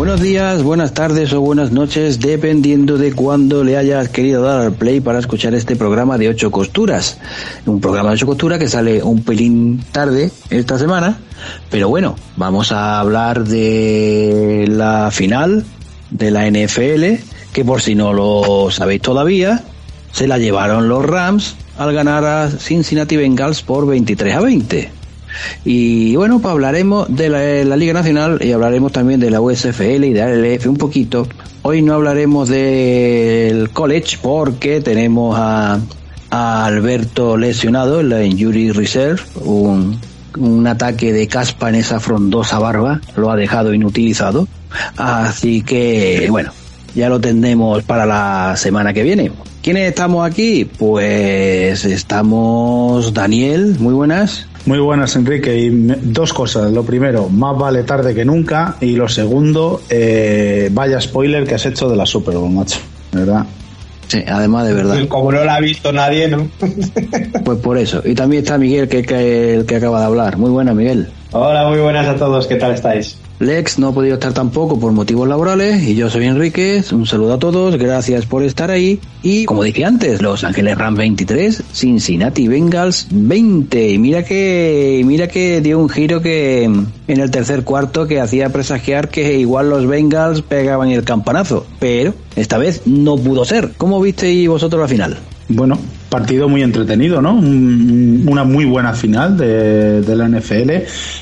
Buenos días, buenas tardes o buenas noches, dependiendo de cuándo le hayas querido dar al play para escuchar este programa de ocho costuras. Un programa de ocho costuras que sale un pelín tarde esta semana, pero bueno, vamos a hablar de la final de la NFL, que por si no lo sabéis todavía, se la llevaron los Rams al ganar a Cincinnati Bengals por 23 a 20. Y bueno, pues hablaremos de la, la, Liga Nacional y hablaremos también de la USFL y de la LF un poquito. Hoy no hablaremos del college porque tenemos a, a Alberto lesionado en la Injury Reserve, un, un ataque de caspa en esa frondosa barba, lo ha dejado inutilizado. Así que, bueno, ya lo tendremos para la semana que viene. ¿Quiénes estamos aquí? Pues estamos Daniel, muy buenas. Muy buenas, Enrique. Y dos cosas. Lo primero, más vale tarde que nunca. Y lo segundo, eh, vaya spoiler que has hecho de la Super Bowl, macho. ¿Verdad? Sí, además de verdad. Como no la ha visto nadie, ¿no? pues por eso. Y también está Miguel, que, que, el que acaba de hablar. Muy buena, Miguel. Hola, muy buenas a todos. ¿Qué tal estáis? Lex no ha podido estar tampoco por motivos laborales y yo soy Enríquez. Un saludo a todos, gracias por estar ahí. Y como dije antes, Los Ángeles Rams 23, Cincinnati Bengals 20. Y mira que, mira que dio un giro que en el tercer cuarto que hacía presagiar que igual los Bengals pegaban el campanazo. Pero esta vez no pudo ser. ¿Cómo visteis vosotros la final? Bueno, partido muy entretenido, ¿no? Una muy buena final de, la NFL,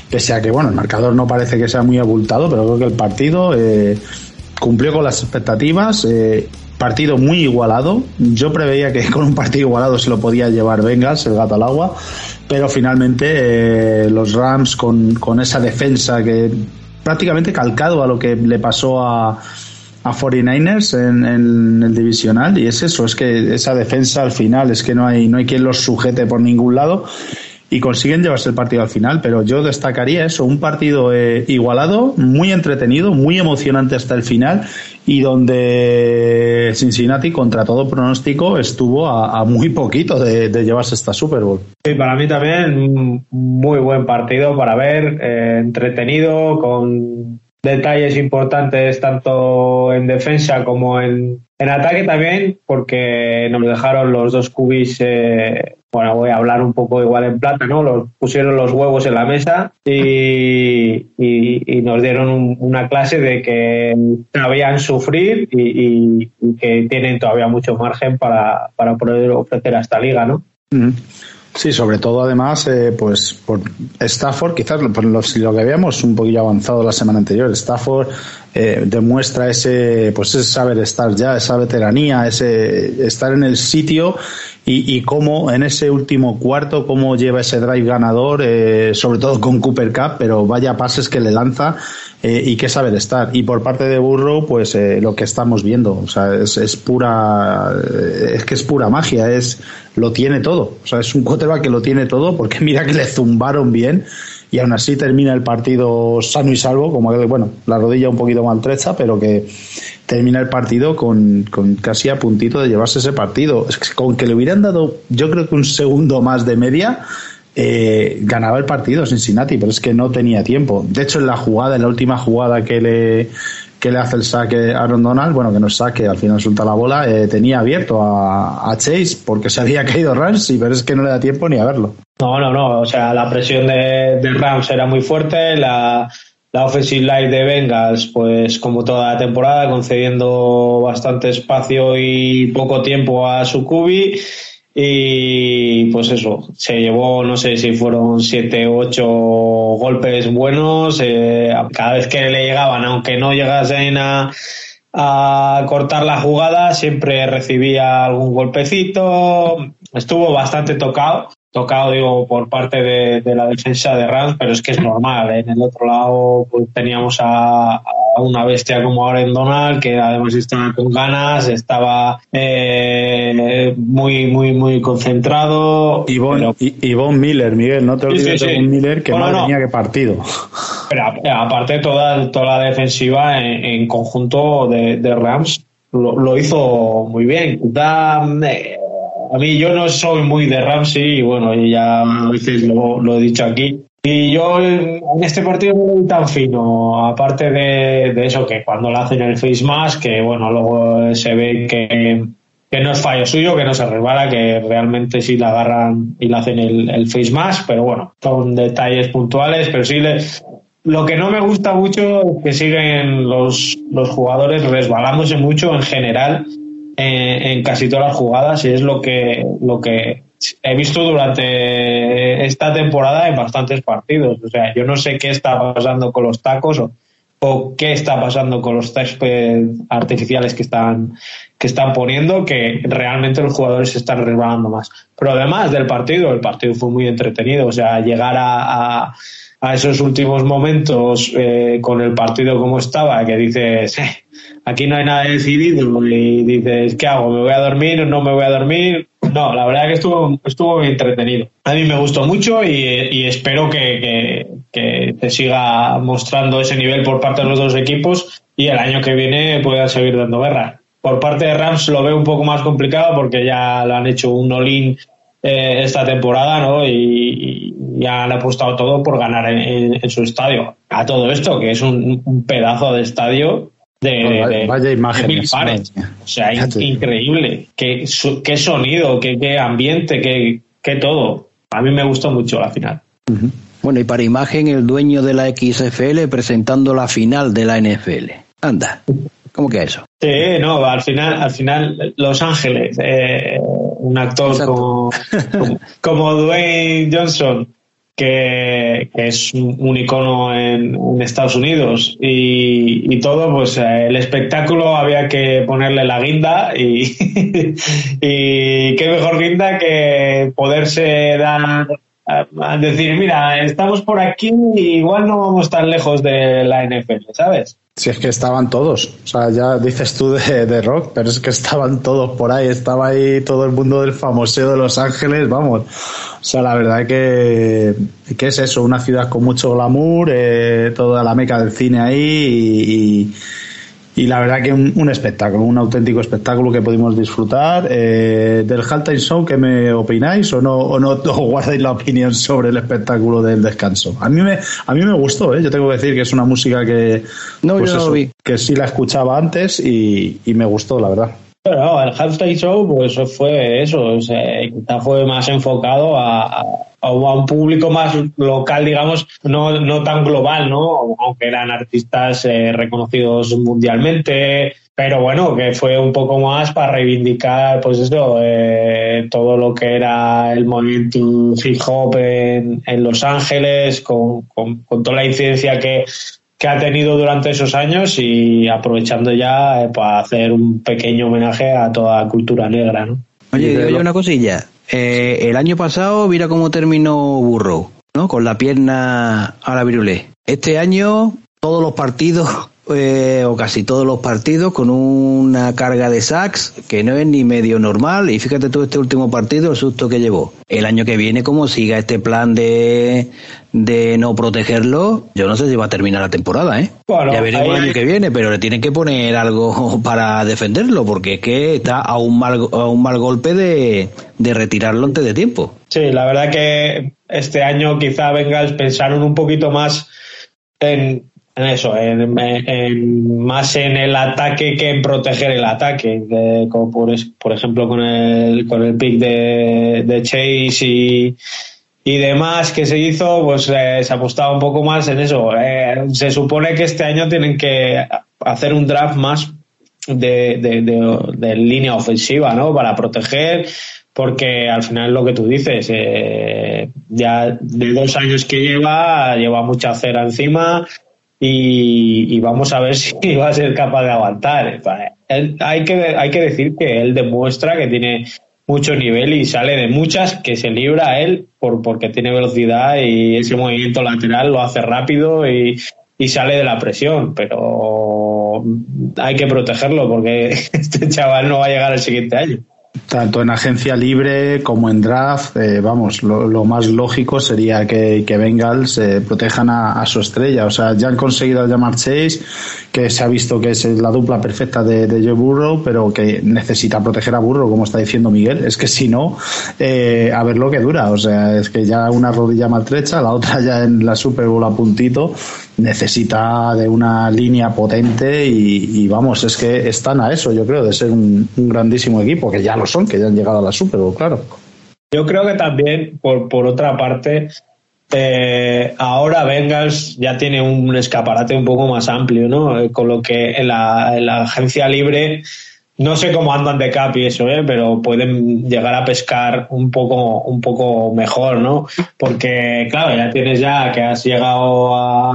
pese a que, bueno, el marcador no parece que sea muy abultado, pero creo que el partido eh, cumplió con las expectativas. Eh, partido muy igualado. Yo preveía que con un partido igualado se lo podía llevar Bengals, el gato al agua, pero finalmente eh, los Rams con esa defensa que prácticamente calcado a lo que le pasó a a 49ers en, el divisional y es eso, es que esa defensa al final es que no hay, no hay quien los sujete por ningún lado y consiguen llevarse el partido al final, pero yo destacaría eso, un partido eh, igualado, muy entretenido, muy emocionante hasta el final y donde Cincinnati contra todo pronóstico estuvo a, muy poquito de, llevarse esta Super Bowl. Sí, para mí también muy buen partido para ver, eh, entretenido, con detalles importantes tanto en defensa como en, en ataque también, porque nos dejaron los dos cubis, eh, bueno, voy a hablar un poco igual en plata, ¿no? Los pusieron los huevos en la mesa y, y, nos dieron un, una clase de que sabían sufrir y, y, que tienen todavía mucho margen para, para poder ofrecer a esta liga, ¿no? Mm. Sí, sobre todo además, eh, pues por Stafford, quizás por lo, lo, que habíamos un poquillo avanzado la semana anterior, Stafford eh, demuestra ese, pues ese saber estar ya, esa veteranía, ese estar en el sitio y, y cómo en ese último cuarto, cómo lleva ese drive ganador, eh, sobre todo con Cooper Cup, pero vaya pases que le lanza eh, y qué saber estar. Y por parte de Burrow, pues eh, lo que estamos viendo, o sea, es, es pura, es que es pura magia, es, lo tiene todo. O sea, es un quarterback que lo tiene todo porque mira que le zumbaron bien y aún así termina el partido sano y salvo, como que, bueno, la rodilla un poquito maltrecha, pero que termina el partido con, con casi a puntito de llevarse ese partido. Es que con que le hubieran dado, yo creo que un segundo más de media, eh, ganaba el partido Cincinnati, pero es que no tenía tiempo. De hecho, en la jugada, en la última jugada que le, que le hace el saque a Aaron Donald, bueno, que no es saque, al final suelta la bola, eh, tenía abierto a, a, Chase porque se había caído Rams, pero es que no le da tiempo ni a verlo. No, no, no, o sea, la presión de, de Rams era muy fuerte, la, la offensive line de Bengals, pues como toda la temporada, concediendo bastante espacio y poco tiempo a su cubi y pues eso, se llevó, no sé si fueron siete o ocho golpes buenos, eh, cada vez que le llegaban, aunque no llegasen a, a cortar la jugada, siempre recibía algún golpecito, estuvo bastante tocado, tocado digo por parte de, la defensa de Rams, pero es que es normal, ¿eh? en el otro lado pues, teníamos a, una bestia como Aaron Donald, que además estaba con ganas, estaba eh, muy, muy, muy concentrado. Y Von Miller, Miguel, no te olvides de Von Miller, que no, tenía que partido. Pero aparte toda, toda la defensiva en, conjunto de, Rams lo, hizo muy bien. Eh, a mí yo no soy muy de Ramsey y bueno, ya a veces lo he dicho aquí, y yo en este partido no tan fino, aparte de, eso, que cuando le hacen el face mask, que bueno, luego se ve que, no es fallo suyo, que no se resbala, que realmente sí la agarran y le hacen el, face mask, pero bueno, son detalles puntuales, pero sí le, lo que no me gusta mucho es que siguen los, los jugadores resbalándose mucho en general en, en casi todas las jugadas y es lo que, lo que he visto durante esta temporada en bastantes partidos. O sea, yo no sé qué está pasando con los tacos o, qué está pasando con los césped artificiales que están, que están poniendo, que realmente los jugadores se están resbalando más. Pero además del partido, el partido fue muy entretenido. O sea, llegar a, a, esos últimos momentos eh, con el partido como estaba, que dices, eh, aquí no hay nada decidido y dices, ¿qué hago? ¿Me voy a dormir o no me voy a dormir? No, la verdad que estuvo, estuvo entretenido. A mí me gustó mucho y, espero que, que, te siga mostrando ese nivel por parte de los dos equipos y el año que viene pueda seguir dando guerra. Por parte de Rams lo veo un poco más complicado porque ya lo han hecho un all-in eh, esta temporada, ¿no? Y, le han apostado todo por ganar en, su estadio. A todo esto, que es un pedazo de estadio de, vaya, imágenes. O sea, increíble. Qué, qué sonido, qué, qué ambiente, qué, qué, todo. A mí me gustó mucho la final. Bueno, y para imagen, el dueño de la XFL presentando la final de la NFL. Anda. ¿Cómo que eso? Sí, no, al final, al final Los Ángeles, eh, un actor como, como Dwayne Johnson, que, es un, icono en, Estados Unidos. Y, todo, pues eh, el espectáculo había que ponerle la guinda y, y qué mejor guinda que poderse dar a decir, mira, estamos por aquí y igual no vamos tan lejos de la NFL, ¿sabes? Si es que estaban todos, o sea, ya dices tú de, de, rock, pero es que estaban todos por ahí, estaba ahí todo el mundo del famoseo de Los Ángeles, vamos. O sea, la verdad que, que es eso, una ciudad con mucho glamour, eh, toda la meca del cine ahí y la verdad que un, un espectáculo, un auténtico espectáculo que pudimos disfrutar. Eh, del Halftime Show, ¿qué me opináis o no, o no guardáis la opinión sobre el espectáculo del descanso? A mí me, a mí me gustó, ¿eh? yo tengo que decir que es una música que, no, pues yo vi. que sí la escuchaba antes y, y me gustó, la verdad. Pero el halftime show, pues fue eso, o sea, quizá fue más enfocado a, a, un público más local, digamos, no, no tan global, ¿no? Aunque eran artistas eh, reconocidos mundialmente, pero bueno, que fue un poco más para reivindicar, pues eso, eh, todo lo que era el movimiento hip hop en, en Los Ángeles, con, con, con toda la incidencia que que ha tenido durante esos años y aprovechando ya eh, para hacer un pequeño homenaje a toda la cultura negra, ¿no? Oye, oye una cosilla. Eh, el año pasado, mira cómo terminó Burro, ¿no? Con la pierna a la virulé. Este año, todos los partidos eh, o casi todos los partidos con una carga de sacks que no es ni medio normal y fíjate tú este último partido el susto que llevó el año que viene como siga este plan de, de no protegerlo yo no sé si va a terminar la temporada ¿eh? ya veremos el año que viene pero le tienen que poner algo para defenderlo porque es que está a un mal, a un mal golpe de, de retirarlo antes de tiempo sí la verdad que este año quizá Bengals pensaron un poquito más en en eso, en, más en el ataque que en proteger el ataque, como por, por, ejemplo con el, con el pick de, Chase y, y demás que se hizo, pues eh, se apostaba un poco más en eso. Eh, se supone que este año tienen que hacer un draft más de, de, línea ofensiva, ¿no? Para proteger, porque al final lo que tú dices, eh, ya de dos años que lleva, lleva mucha cera encima y, vamos a ver si va a ser capaz de aguantar. hay, que, hay que decir que él demuestra que tiene mucho nivel y sale de muchas que se libra a él por, porque tiene velocidad y ese movimiento lateral lo hace rápido y, y sale de la presión, pero hay que protegerlo porque este chaval no va a llegar el siguiente año tanto en agencia libre como en draft, eh, vamos, lo, más lógico sería que, que Bengals eh, protejan a, su estrella. O sea, ya han conseguido llamar Chase, que se ha visto que es la dupla perfecta de, de Joe Burrow, pero que necesita proteger a Burrow, como está diciendo Miguel. Es que si no, eh, a ver lo que dura. O sea, es que ya una rodilla maltrecha, la otra ya en la Super Bowl a puntito, necesita de una línea potente y, vamos, es que están a eso, yo creo, de ser un, grandísimo equipo, que ya lo son, que ya han llegado a la Super claro. Yo creo que también, por, por otra parte, eh, ahora Bengals ya tiene un escaparate un poco más amplio, ¿no? Eh, con lo que en la, en la agencia libre no sé cómo andan de cap y eso, ¿eh? pero pueden llegar a pescar un poco, un poco mejor, ¿no? Porque, claro, ya tienes ya que has llegado a,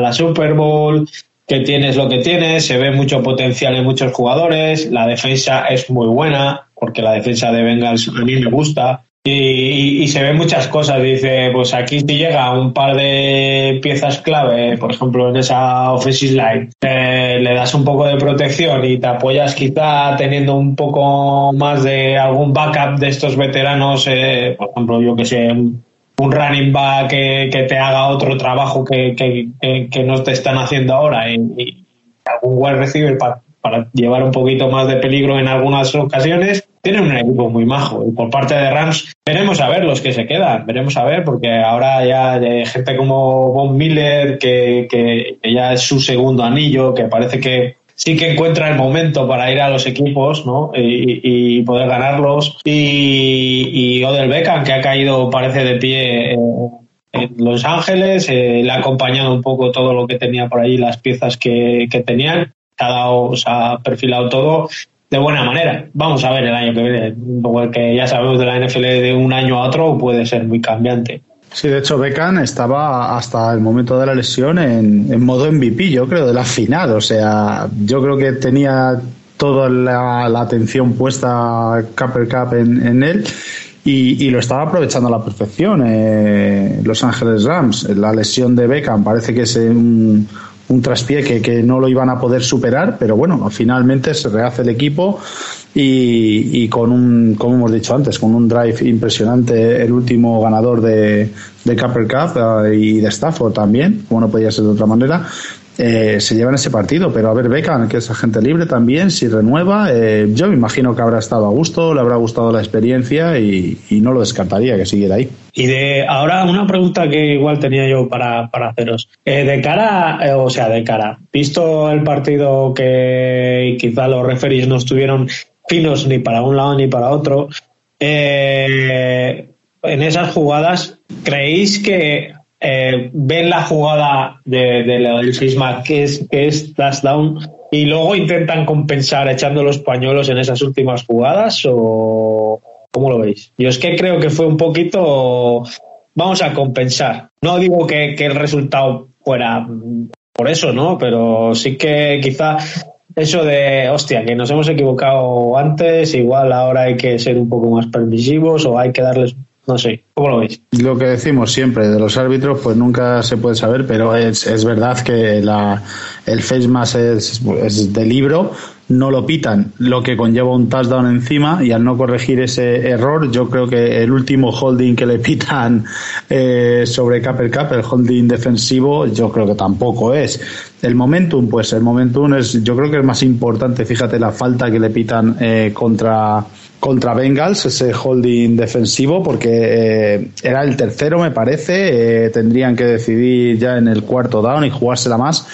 la Super Bowl, que tienes lo que tienes, se ve mucho potencial en muchos jugadores, la defensa es muy buena, porque la defensa de Bengals a mí me gusta. Y, se ven muchas cosas. Dice, pues aquí si llega un par de piezas clave, por ejemplo, en esa offensive line, eh, le das un poco de protección y te apoyas quizá teniendo un poco más de algún backup de estos veteranos, eh, por ejemplo, yo que sé, un running back que, te haga otro trabajo que, que, no te están haciendo ahora y, y algún wide receiver para llevar un poquito más de peligro en algunas ocasiones. Tienen un equipo muy majo y por parte de Rams veremos a ver los que se quedan, veremos a ver porque ahora ya hay gente como Von Miller que, que, ya es su segundo anillo, que parece que sí que encuentra el momento para ir a los equipos ¿no? y, poder ganarlos. Y, y Odell Beckham, que ha caído, parece de pie en Los Ángeles, eh, le ha acompañado un poco todo lo que tenía por ahí, las piezas que, que tenían se ha perfilado todo de buena manera. Vamos a ver el año que viene, porque ya sabemos de la NFL de un año a otro puede ser muy cambiante. Sí, de hecho Beckham estaba hasta el momento de la lesión en, modo MVP, yo creo, de la final. O sea, yo creo que tenía toda la, atención puesta Cupper Cup en, él y, lo estaba aprovechando a la perfección. Eh, Los Ángeles Rams, la lesión de Beckham parece que es un, un traspié que, que, no lo iban a poder superar, pero bueno, finalmente se rehace el equipo y, y, con un, como hemos dicho antes, con un drive impresionante, el último ganador de, de Cup eh, y de Stafford también, como no podía ser de otra manera, eh, se llevan ese partido. Pero a ver, Beckham, que es agente libre también, si renueva, eh, yo me imagino que habrá estado a gusto, le habrá gustado la experiencia y, no lo descartaría que siguiera ahí. Y de ahora una pregunta que igual tenía yo para, para haceros. Eh, de cara, o sea, de cara, visto el partido que quizá los referees no estuvieron finos ni para un lado ni para otro, en esas jugadas, ¿creéis que eh, ven la jugada de, de, del Sisma que es, que es touchdown y luego intentan compensar echando los pañuelos en esas últimas jugadas o cómo lo veis? Yo es que creo que fue un poquito vamos a compensar. No digo que, que el resultado fuera por eso, ¿no? Pero sí que quizá eso de, hostia, que nos hemos equivocado antes, igual ahora hay que ser un poco más permisivos o hay que darles no sé, ¿cómo lo veis? Lo que decimos siempre de los árbitros, pues nunca se puede saber, pero es, es verdad que la, el face mask es, es de libro, no lo pitan, lo que conlleva un touchdown encima y al no corregir ese error, yo creo que el último holding que le pitan eh, sobre Capper Cup, el holding defensivo, yo creo que tampoco es. El momentum, pues el momentum es, yo creo que es más importante, fíjate la falta que le pitan eh, contra contra Bengals, ese holding defensivo, porque eh, era el tercero, me parece. Eh, tendrían que decidir ya en el cuarto down y jugársela más.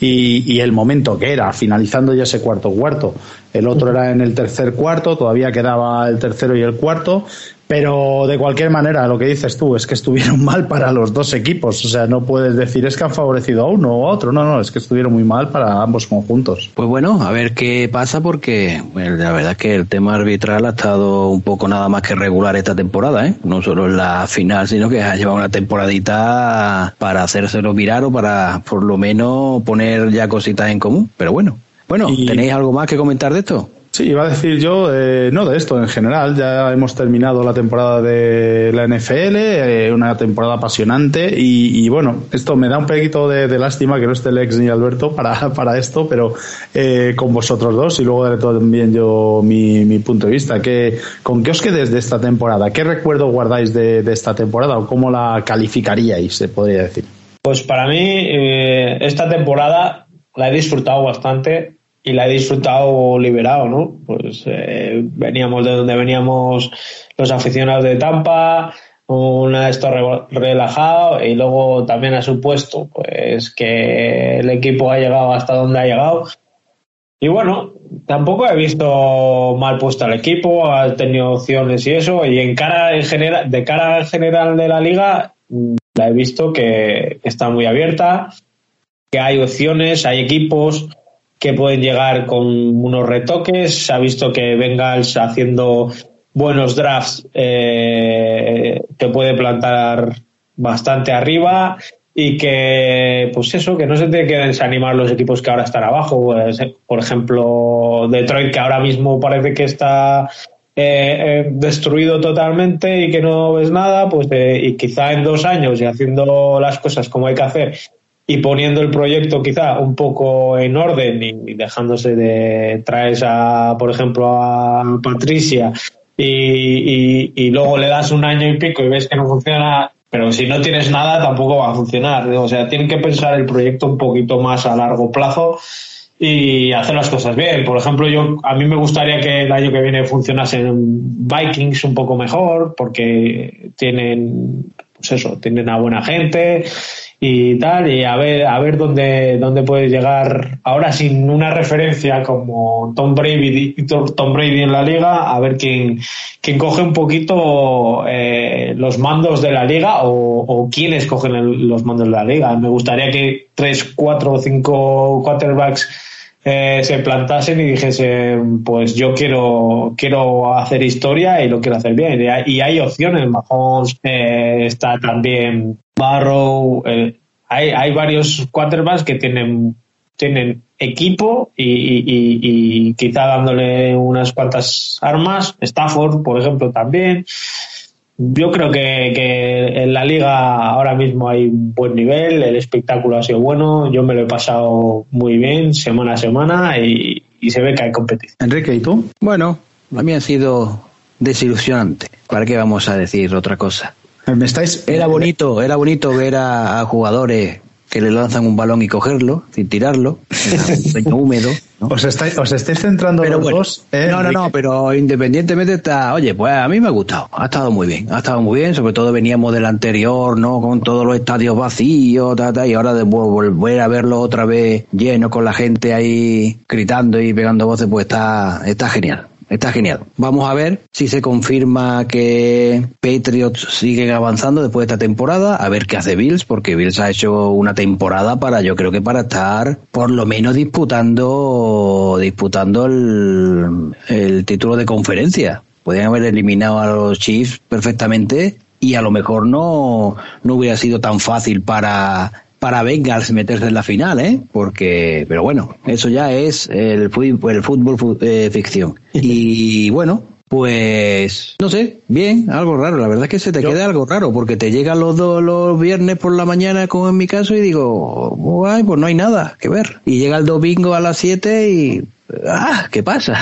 Y, y, el momento que era, finalizando ya ese cuarto cuarto. El otro era en el tercer cuarto, todavía quedaba el tercero y el cuarto. Pero de cualquier manera, lo que dices tú es que estuvieron mal para los dos equipos. O sea, no puedes decir es que han favorecido a uno o a otro. No, no, es que estuvieron muy mal para ambos conjuntos. Pues bueno, a ver qué pasa porque la verdad es que el tema arbitral ha estado un poco nada más que regular esta temporada, ¿eh? No solo en la final, sino que ha llevado una temporadita para hacérselo mirar o para por lo menos poner ya cositas en común. Pero bueno. Bueno, ¿tenéis algo más que comentar de esto? Sí, iba a decir yo, eh, no de esto en general, ya hemos terminado la temporada de la NFL, eh, una temporada apasionante y, bueno, esto me da un poquito de, lástima que no esté Lex ni Alberto para, para esto, pero eh, con vosotros dos y luego daré también yo mi, mi punto de vista. Que, ¿Con qué os quedes de esta temporada? ¿Qué recuerdo guardáis de, de esta temporada o cómo la calificaríais, se podría decir? Pues para mí, esta temporada la he disfrutado bastante y la he disfrutado liberado, ¿no? Pues eh, veníamos de donde veníamos los aficionados de Tampa, una esto relajado y luego también ha supuesto pues que el equipo ha llegado hasta donde ha llegado. Y bueno, tampoco he visto mal puesto al equipo, ha tenido opciones y eso, y en cara en general, de cara al general de la liga, la he visto que está muy abierta, que hay opciones, hay equipos, que pueden llegar con unos retoques. Se ha visto que Bengals haciendo buenos drafts eh, que puede plantar bastante arriba y que, pues eso, que no se tiene que desanimar los equipos que ahora están abajo. Por ejemplo, Detroit, que ahora mismo parece que está eh, eh, destruido totalmente y que no ves nada, pues y quizá en dos años y haciendo las cosas como hay que hacer y poniendo el proyecto quizá un poco en orden y, dejándose de traes a, por ejemplo, a Patricia y, y, luego le das un año y pico y ves que no funciona, pero si no tienes nada tampoco va a funcionar. O sea, tienen que pensar el proyecto un poquito más a largo plazo y hacer las cosas bien. Por ejemplo, yo a mí me gustaría que el año que viene funcionasen Vikings un poco mejor porque tienen pues eso, tienen a buena gente y tal, y a ver, a ver dónde, dónde puede llegar ahora sin una referencia como Tom Brady, Tom Brady en la liga, a ver quién, quién coge un poquito eh, los mandos de la liga o, o quiénes cogen los mandos de la liga. Me gustaría que tres, cuatro o cinco quarterbacks eh, se plantasen y dijesen, pues yo quiero, quiero hacer historia y lo quiero hacer bien. Y hay, opciones, Mahomes, eh, está también Barrow, eh, hay, hay varios quarterbacks que tienen, tienen equipo y, y, y, quizá dándole unas cuantas armas. Stafford, por ejemplo, también yo creo que, que, en la liga ahora mismo hay un buen nivel, el espectáculo ha sido bueno, yo me lo he pasado muy bien semana a semana y, se ve que hay competición. Enrique, ¿y tú? Bueno, a mí ha sido desilusionante. ¿Para qué vamos a decir otra cosa? ¿Me estáis... Era bonito, era bonito ver a jugadores que le lanzan un balón y cogerlo, sin tirarlo, un húmedo. Os, estáis, os estáis centrando pero los dos. no, no, no, pero independientemente está, oye, pues a mí me ha gustado, ha estado muy bien, ha estado muy bien, sobre todo veníamos del anterior, ¿no? Con todos los estadios vacíos, y ahora de volver a verlo otra vez lleno con la gente ahí gritando y pegando voces, pues está, está genial está genial. Vamos a ver si se confirma que Patriots siguen avanzando después de esta temporada, a ver qué hace Bills, porque Bills ha hecho una temporada para, yo creo que para estar por lo menos disputando, disputando el, el título de conferencia. Podrían haber eliminado a los Chiefs perfectamente y a lo mejor no, no hubiera sido tan fácil para para Bengals meterse en la final, ¿eh? Porque, pero bueno, eso ya es el fútbol, el fútbol eh, ficción. Y bueno, pues no sé, bien, algo raro. La verdad es que se te queda algo raro porque te llegan los dos los viernes por la mañana, como en mi caso, y digo, ay, pues no hay nada que ver. Y llega el domingo a las 7 y ah, ¿qué pasa?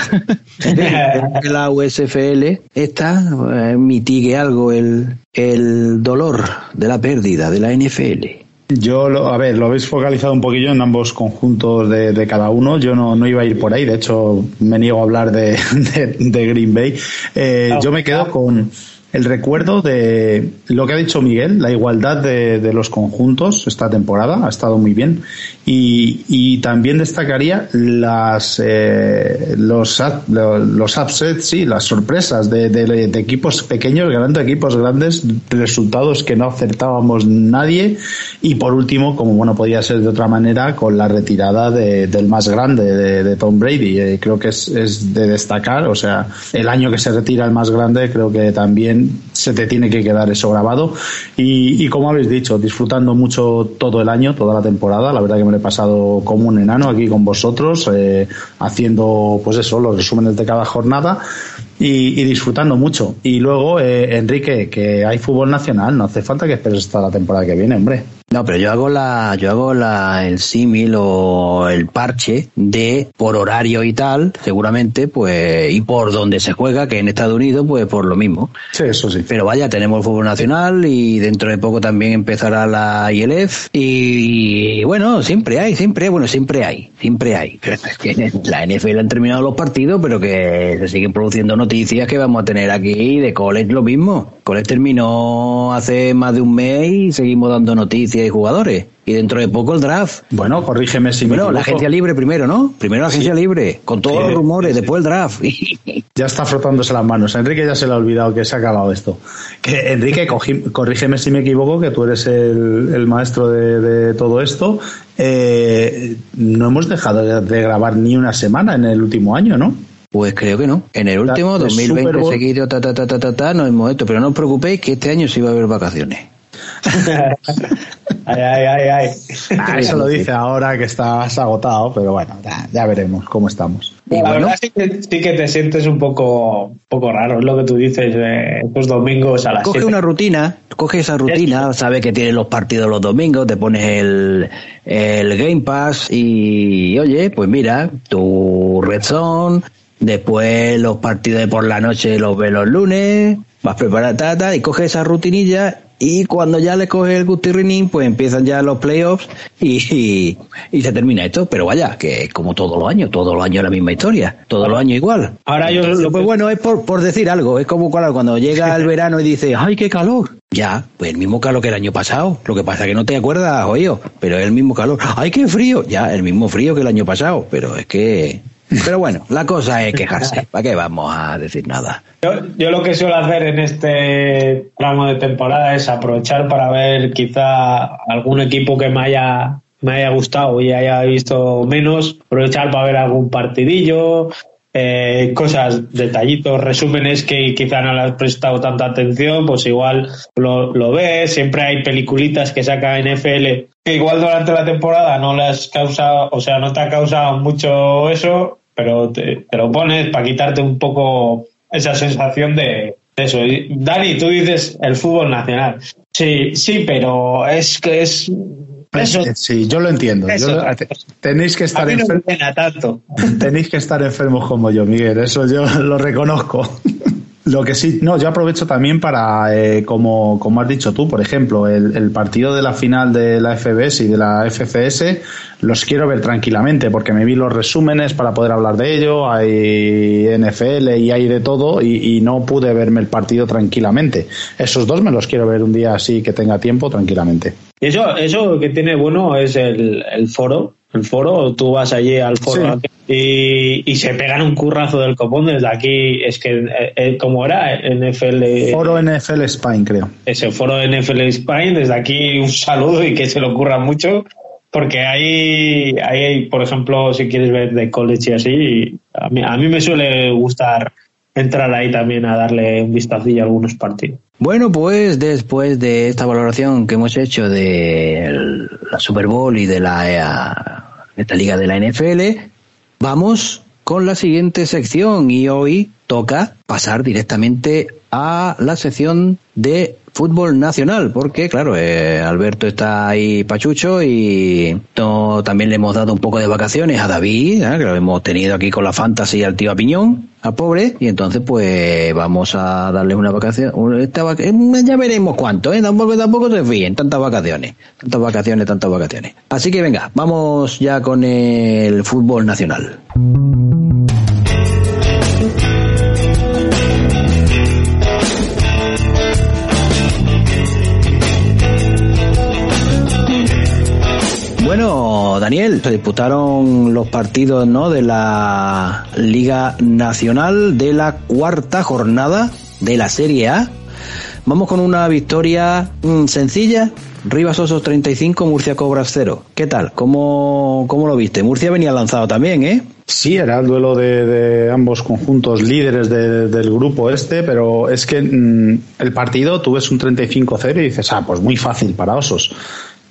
la USFL esta eh, mitigue algo el, el dolor de la pérdida de la NFL. Yo, lo, a ver, lo habéis focalizado un poquillo en ambos conjuntos de, cada uno. Yo no, no, iba a ir por ahí, de hecho, me niego a hablar de, de, Green Bay. Eh, yo me quedo con. el recuerdo de lo que ha dicho Miguel, la igualdad de, de los conjuntos esta temporada ha estado muy bien y, y también destacaría las eh, los los upsets, sí, las sorpresas de, de, de equipos pequeños ganando equipos grandes, resultados que no acertábamos nadie. Y por último, como bueno podía ser de otra manera, con la retirada de, del más grande de, Tom Brady, eh, creo que es, es de destacar, o sea, el año que se retira el más grande creo que también se te tiene que quedar eso grabado. Y, y como habéis dicho, disfrutando mucho todo el año, toda la temporada, la verdad que me he pasado como un enano aquí con vosotros, eh, haciendo pues eso, los resúmenes de cada jornada y, y disfrutando mucho. Y luego, eh, Enrique, que hay fútbol nacional, no hace falta que esperes hasta la temporada que viene, hombre. No, pero yo hago la, yo hago la, el símil o el parche de por horario y tal, seguramente, pues, y por donde se juega, que en Estados Unidos, pues por lo mismo. Sí, eso sí. Pero vaya, tenemos el fútbol nacional y dentro de poco también empezará la ILF y, bueno, siempre hay, siempre, bueno, siempre hay, siempre hay. La NFL han terminado los partidos, pero que se siguen produciendo noticias que vamos a tener aquí de college lo mismo. College terminó hace más de un mes y seguimos dando noticias y jugadores. Y dentro de poco el draft. Bueno, corrígeme si Bueno, me la equivoco. agencia libre primero, ¿no? Primero la agencia libre, con todos los rumores, sí. después el draft. Ya está frotándose las manos. A Enrique ya se le ha olvidado que se ha acabado esto. Que Enrique, cogi- corrígeme si me equivoco, que tú eres el, el maestro de, de todo esto. Eh, no hemos dejado de, de grabar ni una semana en el último año, ¿no? Pues creo que no. En el último, el 2020 Super Bowl. seguido, ta, ta, ta, ta, ta, ta, no hemos esto. Pero no os preocupéis que este año sí va a haber vacaciones. Ay, ay, ay, ay. Ah, eso lo dice ahora que estás agotado, pero bueno, ya, ya veremos cómo estamos. Y la bueno, verdad sí que, sí que te sientes un poco, un poco raro, es lo que tú dices, eh, estos domingos a las coge 7. una rutina, coge esa rutina, sabes que tienes los partidos los domingos, te pones el, el Game Pass y, oye, pues mira, tu Red Zone, después los partidos de por la noche los ves los lunes, vas preparada tata y coge esa rutinilla y cuando ya le coge el gustirrinín, pues empiezan ya los playoffs y, y, y se termina esto. Pero vaya, que es como todos los años, todos los años la misma historia, todos los años igual. Ahora yo- Entonces, pues bueno, es por, por decir algo, es como cuando, cuando llega el verano y dice, ¡ay, qué calor! Ya, pues el mismo calor que el año pasado. Lo que pasa es que no te acuerdas, oído, pero es el mismo calor. ¡Ay, qué frío! Ya, el mismo frío que el año pasado, pero es que... Pero bueno, la cosa es quejarse. ¿Para qué vamos a decir nada? Yo, yo lo que suelo hacer en este tramo de temporada es aprovechar para ver quizá algún equipo que me haya, me haya gustado y haya visto menos, aprovechar para ver algún partidillo, eh, cosas, detallitos, resúmenes que quizá no le has prestado tanta atención, pues igual lo, lo ves, siempre hay peliculitas que saca NFL que igual durante la temporada no les causa, o sea, no te ha causado mucho eso, pero te, lo pones para quitarte un poco esa sensación de, eso. Dani, tú dices el fútbol nacional. Sí, sí, pero es que es eso. Eh, Sí, yo lo entiendo. Eso. Yo lo- te- tenéis que estar no me enfer- pena tanto. tenéis que estar enfermos como yo, Miguel. Eso yo lo reconozco. Lo que sí, no, yo aprovecho también para, eh, como, como has dicho tú, por ejemplo, el, el partido de la final de la FBS y de la FCS, los quiero ver tranquilamente porque me vi los resúmenes para poder hablar de ello, hay NFL y hay de todo y, y no pude verme el partido tranquilamente. Esos dos me los quiero ver un día así que tenga tiempo tranquilamente. Eso, eso que tiene bueno es el, el foro. El foro, tú vas allí al foro y, y se pegan un currazo del copón desde aquí. Es que, eh, eh, como era NFL, Foro NFL Spain, creo. ese foro NFL Spain, desde aquí un saludo y que se lo ocurra mucho. Porque ahí, ahí, hay, por ejemplo, si quieres ver de college y así, a mí, a mí me suele gustar entrar ahí también a darle un vistacillo a algunos partidos. Bueno, pues después de esta valoración que hemos hecho de la Super Bowl y de la eh, esta liga de la NFL, vamos con la siguiente sección. Y hoy toca pasar directamente a la sección de fútbol nacional, porque claro, eh, Alberto está ahí pachucho y no- también le hemos dado un poco de vacaciones a David, ¿eh? que lo hemos tenido aquí con la fantasy al tío Apiñón, al pobre, y entonces pues vamos a darle una vacación, esta vaca- eh, ya veremos cuánto, ¿eh? tampoco, tampoco se fíen, tantas vacaciones, tantas vacaciones, tantas vacaciones. Así que venga, vamos ya con el fútbol nacional. Daniel, se disputaron los partidos ¿no? de la Liga Nacional de la cuarta jornada de la Serie A. Vamos con una victoria mm, sencilla. Rivas Osos 35, Murcia Cobras 0. ¿Qué tal? ¿Cómo, ¿Cómo lo viste? Murcia venía lanzado también, ¿eh? Sí, era el duelo de, ambos conjuntos líderes del grupo este, pero es que mm, el partido tú ves un 35-0 y dices, ah, pues muy fácil para Osos.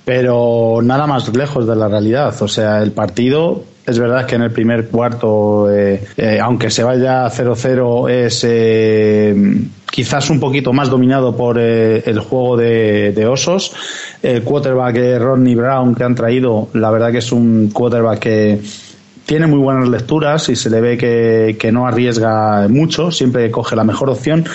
Pero nada más lejos de la realidad. O sea, el partido es verdad que en el primer cuarto, eh, eh, aunque se vaya 0-0, es eh, quizás un poquito más dominado por el juego de, osos. El quarterback Rodney Brown que han traído, la verdad que es un quarterback que tiene muy buenas lecturas y se le ve que no arriesga mucho, siempre coge la mejor opción,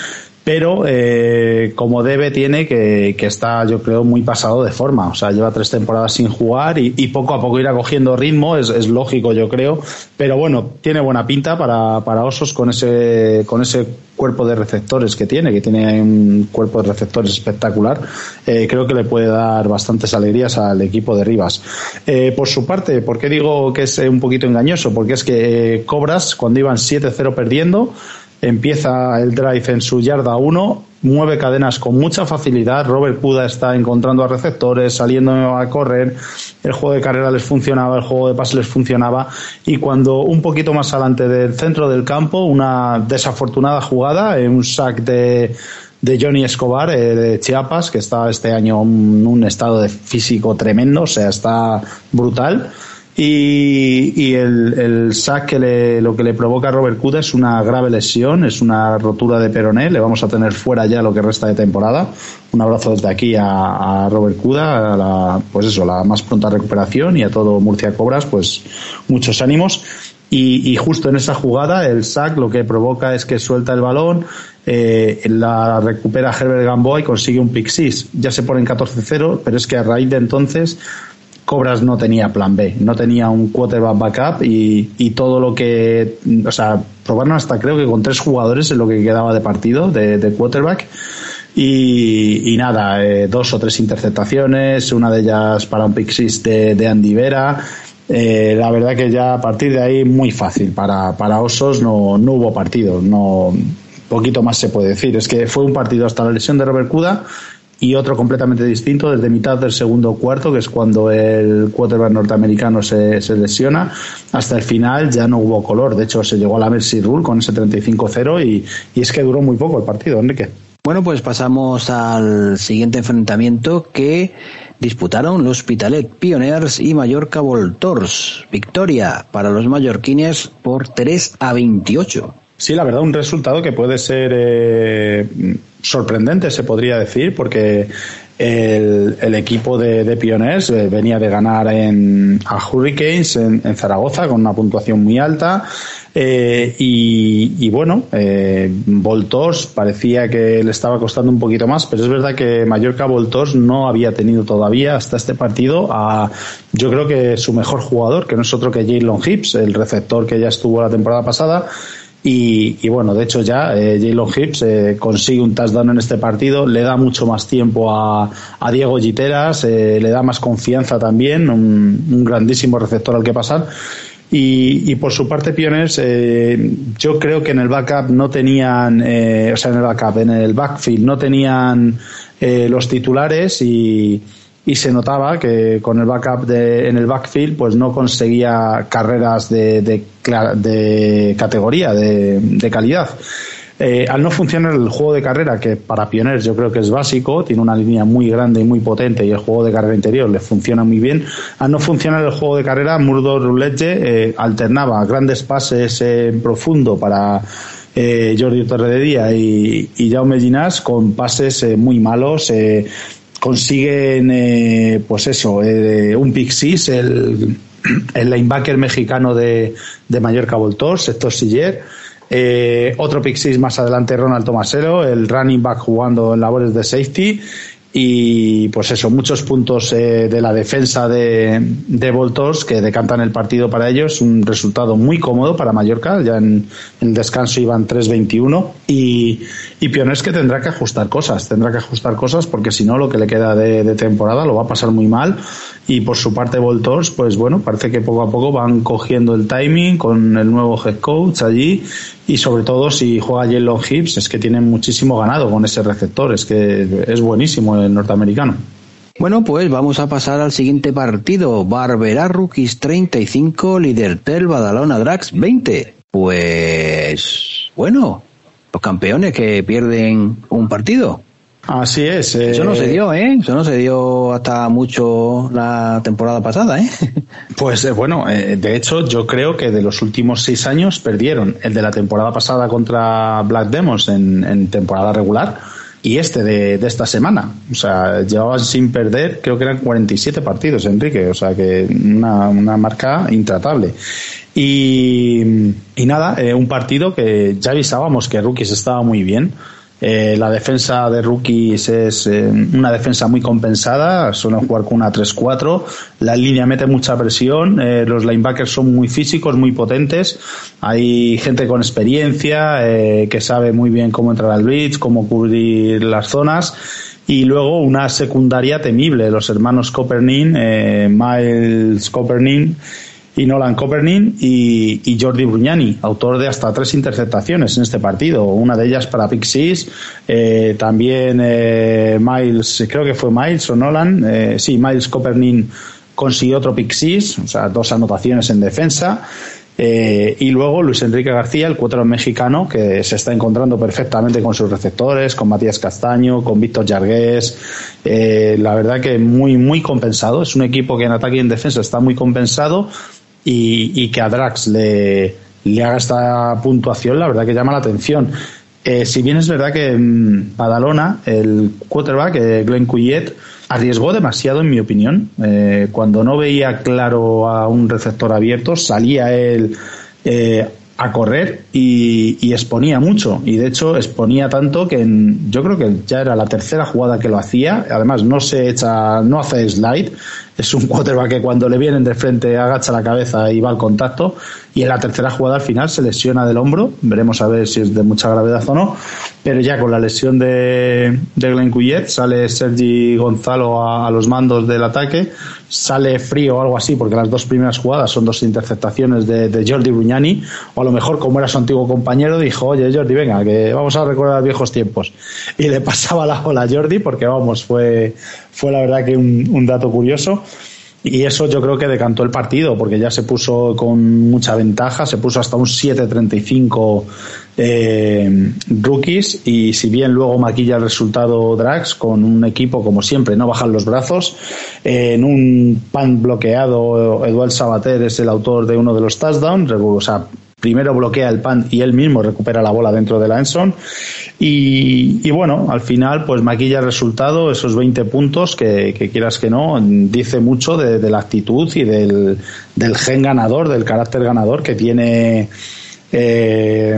pero eh, como debe tiene que, que, está yo creo muy pasado de forma. O sea lleva tres temporadas sin jugar y, y poco a poco irá cogiendo ritmo es, es, lógico yo creo. Pero bueno tiene buena pinta para, para osos con ese con ese cuerpo de receptores que tiene que tiene un cuerpo de receptores espectacular. Eh, creo que le puede dar bastantes alegrías al equipo de Rivas. Eh, por su parte ¿por qué digo que es un poquito engañoso? porque es que eh, Cobras cuando iban 7-0 perdiendo empieza el drive en su yarda 1, mueve cadenas con mucha facilidad. Robert Puda está encontrando a receptores, saliendo a correr. El juego de carrera les funcionaba, el juego de pase les funcionaba. Y cuando un poquito más adelante del centro del campo, una desafortunada jugada, un sack de, de Johnny Escobar eh, de Chiapas, que está este año en un estado de físico tremendo, o sea, está brutal y, el, el sack que le, lo que le provoca a Robert Cuda es una grave lesión, es una rotura de peroné, le vamos a tener fuera ya lo que resta de temporada. Un abrazo desde aquí a, Robert Cuda, a la, pues eso, la más pronta recuperación y a todo Murcia Cobras, pues muchos ánimos. Y, justo en esa jugada el sack lo que provoca es que suelta el balón, eh, la recupera Herbert Gamboa y consigue un pick six. Ya se pone en 14-0, pero es que a raíz de entonces Cobras no tenía plan B, no tenía un quarterback backup y, todo lo que, o sea, probaron hasta creo que con tres jugadores en lo que quedaba de partido de, quarterback y, nada, eh, dos o tres interceptaciones, una de ellas para un pick de, de Andy Vera. Eh, la verdad que ya a partir de ahí muy fácil para, para Osos no, no hubo partido, no poquito más se puede decir. Es que fue un partido hasta la lesión de Robert Cuda y otro completamente distinto desde mitad del segundo cuarto, que es cuando el quarterback norteamericano se, se, lesiona, hasta el final ya no hubo color. De hecho, se llegó a la Mercy Rule con ese 35-0 y, y es que duró muy poco el partido, Enrique. Bueno, pues pasamos al siguiente enfrentamiento que disputaron los Hospitalet Pioneers y Mallorca Voltors. Victoria para los mallorquines por 3 a 28. Sí, la verdad, un resultado que puede ser eh, sorprendente, se podría decir, porque el, el equipo de, de Pioners eh, venía de ganar en, a Hurricanes en, en, Zaragoza con una puntuación muy alta. Eh, y, y, bueno, eh, Voltors parecía que le estaba costando un poquito más, pero es verdad que Mallorca Voltors no había tenido todavía hasta este partido a, yo creo que su mejor jugador, que no es otro que Jalen Hips, el receptor que ya estuvo la temporada pasada y, y, bueno, de hecho ya eh, Jalen Hips eh, consigue un touchdown en este partido, le da mucho más tiempo a, a Diego Giteras, eh, le da más confianza también, un, un, grandísimo receptor al que pasar. Y, y por su parte, Pioners, eh, yo creo que en el backup no tenían, eh, o sea, en el backup, en el backfield no tenían eh, los titulares y, y se notaba que con el backup de, en el backfield pues no conseguía carreras de, de, categoría, de, calidad. Eh, al no funcionar el juego de carrera, que para Pioners yo creo que es básico, tiene una línea muy grande y muy potente y el juego de carrera interior le funciona muy bien, al no funcionar el juego de carrera, Murdo Roulette eh, alternaba grandes pases en profundo para eh, Jordi Torredía y, y Jaume Ginás con pases eh, muy malos, consiguen, eh, pues eso, eh, un pick six, el, el linebacker mexicano de, de Mallorca Voltor, sector Siller. Eh, otro pick six más adelante, Ronald Tomasero, el running back jugando en labores de safety. Y pues eso, muchos puntos eh, de la defensa de, de Voltors que decantan el partido para ellos, un resultado muy cómodo para Mallorca, ya en, el descanso iban 3-21 y, y Pioners que tendrá que ajustar cosas, tendrá que ajustar cosas porque si no lo que le queda de, de temporada lo va a pasar muy mal. Y por su parte Voltors pues bueno, parece que poco a poco van cogiendo el timing con el nuevo head coach allí y sobre todo si juega Yellow Hips es que tienen muchísimo ganado con ese receptor, es que es buenísimo el norteamericano. Bueno, pues vamos a pasar al siguiente partido. Barbera Rookies 35, Lidertel Badalona Drax 20. Pues bueno, los campeones que pierden un partido. Así es. Eh... Eso no se dio, ¿eh? Eso no se dio hasta mucho la temporada pasada, ¿eh? Pues eh, bueno, eh, de hecho yo creo que de los últimos seis años perdieron el de la temporada pasada contra Black Demons en, en temporada regular y este de, de, esta semana. O sea, llevaban sin perder, creo que eran 47 partidos, Enrique. O sea, que una, una marca intratable. Y, y nada, eh, un partido que ya avisábamos que Rookies estaba muy bien. Eh, la defensa de rookies es eh, una defensa muy compensada, suelen jugar con una 3-4, la línea mete mucha presión, eh, los linebackers son muy físicos, muy potentes, hay gente con experiencia que sabe muy bien cómo entrar al blitz, cómo cubrir las zonas. Y luego una secundaria temible, los hermanos Copernin, Miles Copernin, y Nolan Copernin y, Jordi Brugnani, autor de hasta tres interceptaciones en este partido, una de ellas para Pixis, eh, también eh, Miles, creo que fue Miles o Nolan, eh, sí, Miles Copernin consiguió otro Pixis, o sea, dos anotaciones en defensa. y luego Luis Enrique García, el cuatro mexicano, que se está encontrando perfectamente con sus receptores, con Matías Castaño, con Víctor Yargués. la verdad que muy, muy compensado. Es un equipo que en ataque y en defensa está muy compensado y, que a Drax le, le, haga esta puntuación, la verdad que llama la atención. Eh, si bien es verdad que en Badalona, el quarterback, eh, Glenn Cuyet, arriesgó demasiado, en mi opinión. Eh, cuando no veía claro a un receptor abierto, salía él a correr y, exponía mucho. Y de hecho exponía tanto que yo creo que ya era la tercera jugada que lo hacía. Además no se echa, no hace slide. Es un quarterback que cuando le vienen de frente agacha la cabeza y va al contacto. Y en la tercera jugada al final se lesiona del hombro. Veremos a ver si es de mucha gravedad o no. Pero ya con la lesión de, de Glenn sale Sergi Gonzalo a los mandos del ataque sale frío o algo así, porque las dos primeras jugadas son dos interceptaciones de, Jordi Brugnani, o a lo mejor como era su antiguo compañero, dijo, oye Jordi, venga, que vamos a recordar viejos tiempos. Y le pasaba la ola a Jordi, porque vamos, fue, fue la verdad que un, dato curioso. Y eso yo creo que decantó el partido, porque ya se puso con mucha ventaja, se puso hasta un 7-35 eh, rookies y si bien luego maquilla el resultado Drax con un equipo como siempre, no bajan los brazos, en un pan bloqueado, Eduard Sabater es el autor de uno de los touchdowns, o sea, primero bloquea el pan y él mismo recupera la bola dentro de la Enson. Y, bueno, al final, pues maquilla el resultado, esos 20 puntos que, quieras que no, dice mucho de, la actitud y del, gen ganador, del carácter ganador que tiene eh,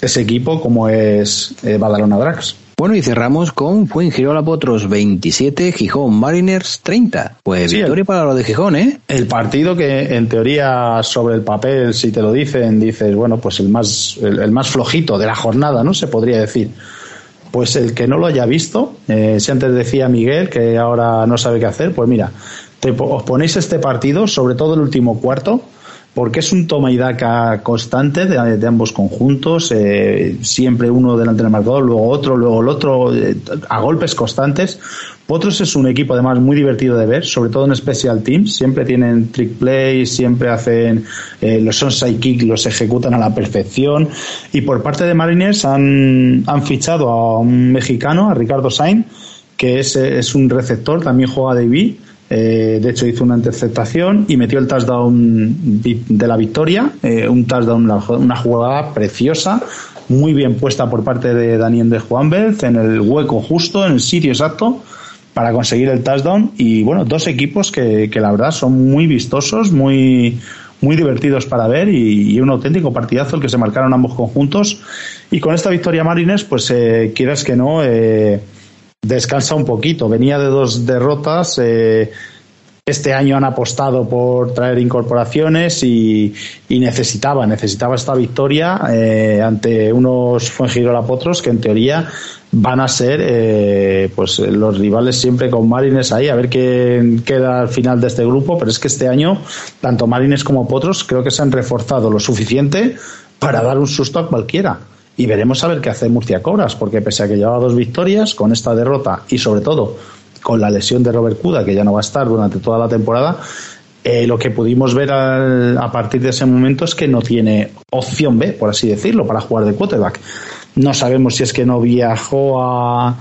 ese equipo como es eh, Badalona Drax. Bueno, y cerramos con Fuengirola Potros 27, Gijón Mariners 30. Pues victoria para lo de Gijón, ¿eh? El partido que en teoría sobre el papel, si te lo dicen, dices, bueno, pues el más, el, más flojito de la jornada, ¿no? Se podría decir. Pues el que no lo haya visto, eh, si antes decía Miguel que ahora no sabe qué hacer, pues mira, te, os ponéis este partido, sobre todo el último cuarto, porque es un toma y daca constante de, ambos conjuntos, eh, siempre uno delante del marcador, luego otro, luego el otro, eh, a golpes constantes. Potros es un equipo además muy divertido de ver, sobre todo en special teams, siempre tienen trick plays, siempre hacen eh, los onside kick, los ejecutan a la perfección. Y por parte de Mariners han, han fichado a un mexicano, a Ricardo Sainz, que es, es un receptor, también juega de B eh, de hecho, hizo una interceptación y metió el touchdown de la victoria. Eh, un touchdown, una jugada preciosa, muy bien puesta por parte de Daniel de Juanbert en el hueco justo, en el sitio exacto para conseguir el touchdown. Y bueno, dos equipos que, la verdad son muy vistosos, muy, muy divertidos para ver y, un auténtico partidazo el que se marcaron ambos conjuntos. Y con esta victoria Marines, pues eh, quieras que no, descansa un poquito. Venía de dos derrotas. Eh, este año han apostado por traer incorporaciones y, necesitaba, necesitaba esta victoria eh, ante unos Fuengirola Potros que en teoría van a ser eh, pues los rivales siempre con Marines ahí, a ver quién queda al final de este grupo, pero es que este año tanto Marines como Potros creo que se han reforzado lo suficiente para dar un susto a cualquiera. Y veremos a ver qué hace Murcia Cobras, porque pese a que lleva dos victorias, con esta derrota y sobre todo con la lesión de Robert Cuda, que ya no va a estar durante toda la temporada, eh, lo que pudimos ver a partir de ese momento es que no tiene opción B, por así decirlo, para jugar de quarterback. No sabemos si es que no viajó a,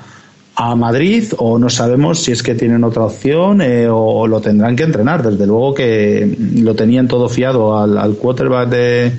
a Madrid o no sabemos si es que tienen otra opción eh, o, lo tendrán que entrenar. Desde luego que lo tenían todo fiado al, al quarterback de,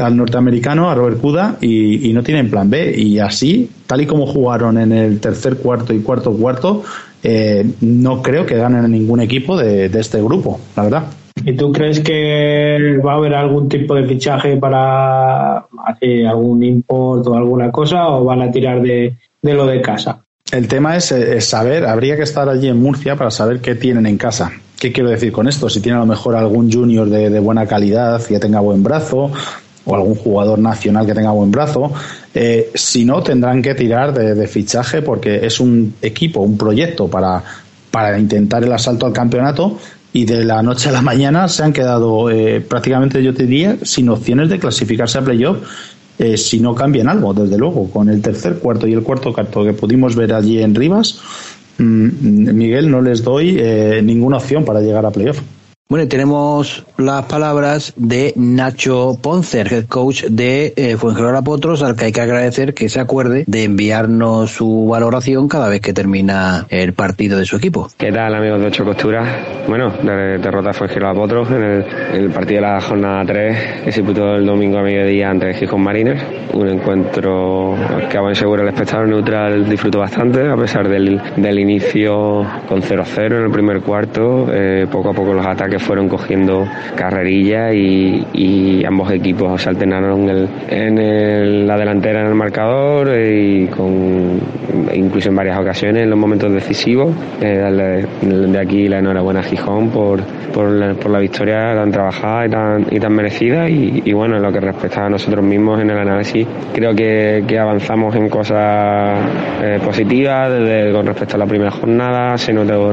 al norteamericano, a Robert Cuda, y, no tienen plan B. Y así, tal y como jugaron en el tercer cuarto y cuarto cuarto, eh, no creo que ganen ningún equipo de, este grupo, la verdad. ¿Y tú crees que va a haber algún tipo de fichaje para hacer algún import o alguna cosa o van a tirar de, lo de casa? El tema es, saber, habría que estar allí en Murcia para saber qué tienen en casa. ¿Qué quiero decir con esto? Si tiene a lo mejor algún junior de, de buena calidad, que tenga buen brazo, o algún jugador nacional que tenga buen brazo. Eh, si no, tendrán que tirar de, fichaje porque es un equipo, un proyecto para, para intentar el asalto al campeonato y de la noche a la mañana se han quedado eh, prácticamente, yo te diría, sin opciones de clasificarse a playoff eh, si no cambian algo, desde luego. Con el tercer, cuarto y el cuarto cuarto que pudimos ver allí en Rivas, mm, Miguel, no les doy ninguna opción para llegar a playoff. Bueno, tenemos las palabras de Nacho Poncer, head coach de eh, Fuengirola Potros, al que hay que agradecer que se acuerde de enviarnos su valoración cada vez que termina el partido de su equipo. ¿Qué tal, amigos de Ocho Costuras? Bueno, derrota Fuengirola Potros en el, partido de la jornada 3 que se disputó el domingo a mediodía ante Gijón Marines. Un encuentro que a buen seguro el espectador neutral disfrutó bastante, a pesar del, del inicio con 0-0 en el primer cuarto. Eh, poco a poco los ataques fueron cogiendo carrerilla y, ambos equipos se alternaron en, la delantera en el marcador y con incluso en varias ocasiones en los momentos decisivos. Eh, darle de aquí la enhorabuena a Gijón por, por, la, victoria tan trabajada y tan, y tan merecida y, bueno, en lo que respecta a nosotros mismos en el análisis, creo que, avanzamos en cosas eh, positivas desde, con respecto a la primera jornada, se notó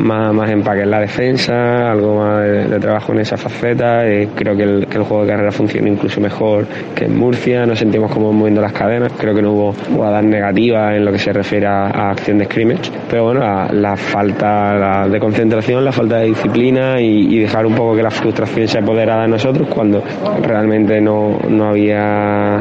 más, más empaque en la defensa, algo de, trabajo en esa faceta. Eh, creo que el, juego de carrera funciona incluso mejor que en Murcia. Nos sentimos como moviendo las cadenas. Creo que no hubo jugadas negativas en lo que se refiere a, acción de scrimmage. Pero bueno, la, falta de concentración, la falta de disciplina y, dejar un poco que la frustración se apoderara de nosotros cuando realmente no, no, había,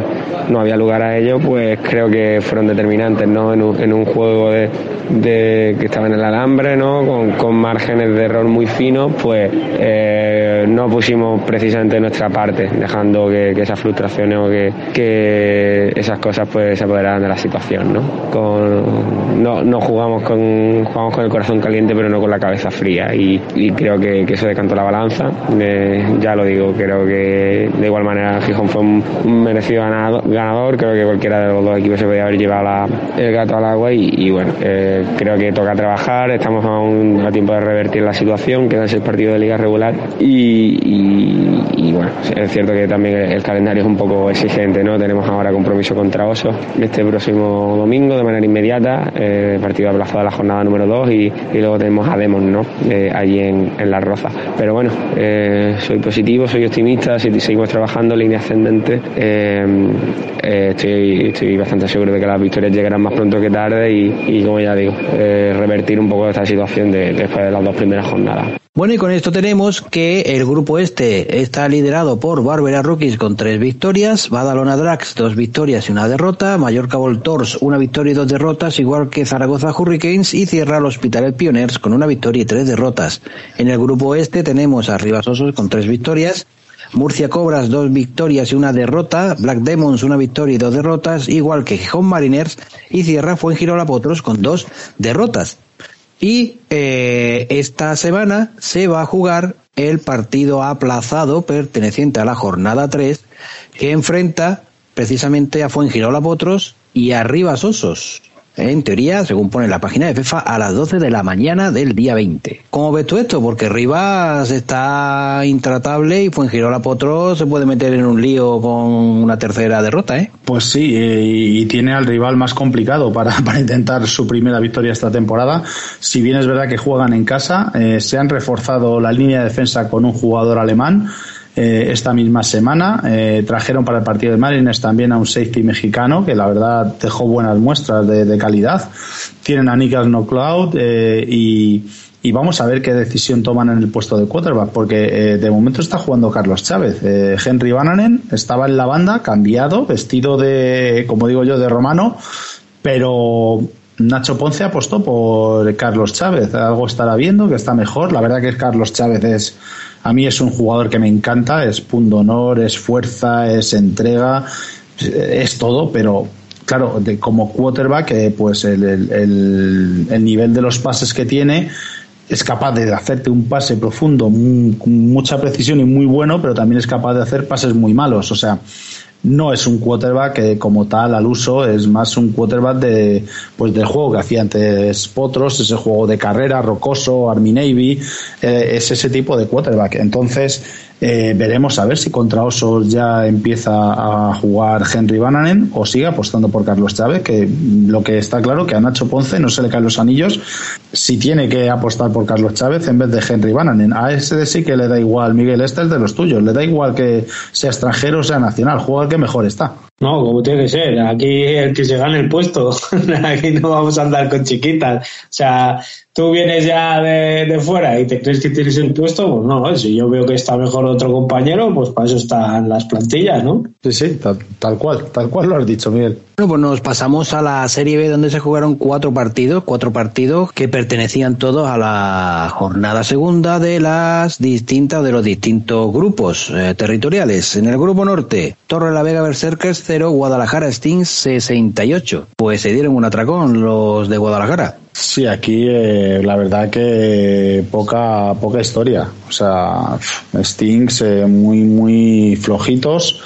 no había lugar a ello, pues creo que fueron determinantes ¿no? en, un, juego de, que estaba en el alambre, ¿no? con, con márgenes de error muy finos, pues eh, no pusimos precisamente nuestra parte, dejando que, esas frustraciones o que, esas cosas pues se apoderaran de la situación. ¿no? Con, no, jugamos, con, jugamos con el corazón caliente pero no con la cabeza fría y, creo que, eso decantó la balanza. Eh, ya lo digo, creo que de igual manera Gijón fue un, merecido ganador, creo que cualquiera de los dos equipos se podía haber llevado el gato al agua y, bueno, eh, creo que toca trabajar, estamos aún a tiempo de revertir la situación, queda ese partido de liga regular y, bueno, es cierto que también el calendario es un poco exigente, ¿no? Tenemos ahora compromiso contra Osos este próximo domingo de manera inmediata, eh, partido aplazado a la jornada número 2 y, luego tenemos a Demon, ¿no? Eh, allí en, en Las Rozas. Pero bueno, eh, soy positivo, soy optimista, si seguimos trabajando línea ascendente, estoy, estoy bastante seguro de que las victorias llegarán más pronto que tarde y, como ya digo, revertir un poco esta situación después de las dos primeras jornadas. Bueno, y con esto tenemos que el grupo este está liderado por Barbera Rookies con tres victorias, Badalona Drax dos victorias y una derrota, Mallorca Voltors una victoria y dos derrotas, igual que Zaragoza Hurricanes y cierra el Hospitalet Pioners con una victoria y tres derrotas. En el grupo este tenemos a Rivas Osos con tres victorias, Murcia Cobras dos victorias y una derrota, Black Demons una victoria y dos derrotas, igual que Gijón Mariners y cierra Fuengirola Potros con dos derrotas. Y eh, esta semana se va a jugar el partido aplazado perteneciente a la jornada 3 que enfrenta precisamente a Fuengirola Potros y a Rivas Osos. En teoría, según pone la página de FIFA, a las 12 de la mañana del día 20. ¿Cómo ves tú esto? Porque Rivas está intratable y Fuengirola Potro se puede meter en un lío con una tercera derrota, ¿eh? Pues sí, eh, y tiene al rival más complicado para, para intentar su primera victoria esta temporada. Si bien es verdad que juegan en casa, eh, se han reforzado la línea de defensa con un jugador alemán. Eh, esta misma semana. Eh, trajeron para el partido de Marines también a un safety mexicano que la verdad dejó buenas muestras de, calidad. Tienen a Nikas Knocloud eh, y, y, vamos a ver qué decisión toman en el puesto de quarterback porque de momento está jugando Carlos Chávez. Henry Bananen estaba en la banda, cambiado, vestido de, como digo yo, de romano, pero Nacho Ponce apostó por Carlos Chávez. Algo estará viendo que está mejor. La verdad que Carlos Chávez es a mí es un jugador que me encanta, es punto honor, es fuerza, es entrega, es todo, pero claro, de, como quarterback, eh, pues el, el, nivel de los pases que tiene es capaz de hacerte un pase profundo, con mucha precisión y muy bueno, pero también es capaz de hacer pases muy malos. O sea, no es un quarterback como tal al uso es más un quarterback de pues del juego que hacía antes Potros, ese juego de carrera rocoso, Army Navy, eh, es ese tipo de quarterback. Entonces, eh, veremos a ver si contra Osos ya empieza a jugar Henry Bananen o sigue apostando por Carlos Chávez, que lo que está claro que a Nacho Ponce no se le caen los anillos si tiene que apostar por Carlos Chávez en vez de Henry Bananen. A ese sí que le da igual, Miguel, este es de los tuyos, le da igual que sea extranjero o sea nacional, juega el que mejor está. No, como tiene que ser. Aquí el que se gane el puesto. Aquí no vamos a andar con chiquitas. O sea, tú vienes ya de, fuera y te crees que tienes el puesto, pues no. Si yo veo que está mejor otro compañero, pues para eso están las plantillas, ¿no? Sí, sí, tal, cual. Tal cual lo has dicho, Miguel. Bueno, pues nos pasamos a la Serie B donde se jugaron cuatro partidos, cuatro partidos que pertenecían todos a la jornada segunda de las distintas, de los distintos grupos eh, territoriales. En el grupo norte, Torre la Vega Berserkers 0, Guadalajara Stings 68. Pues se dieron un atracón los de Guadalajara. Sí, aquí eh, la verdad que poca poca historia. O sea, Stings eh, muy muy flojitos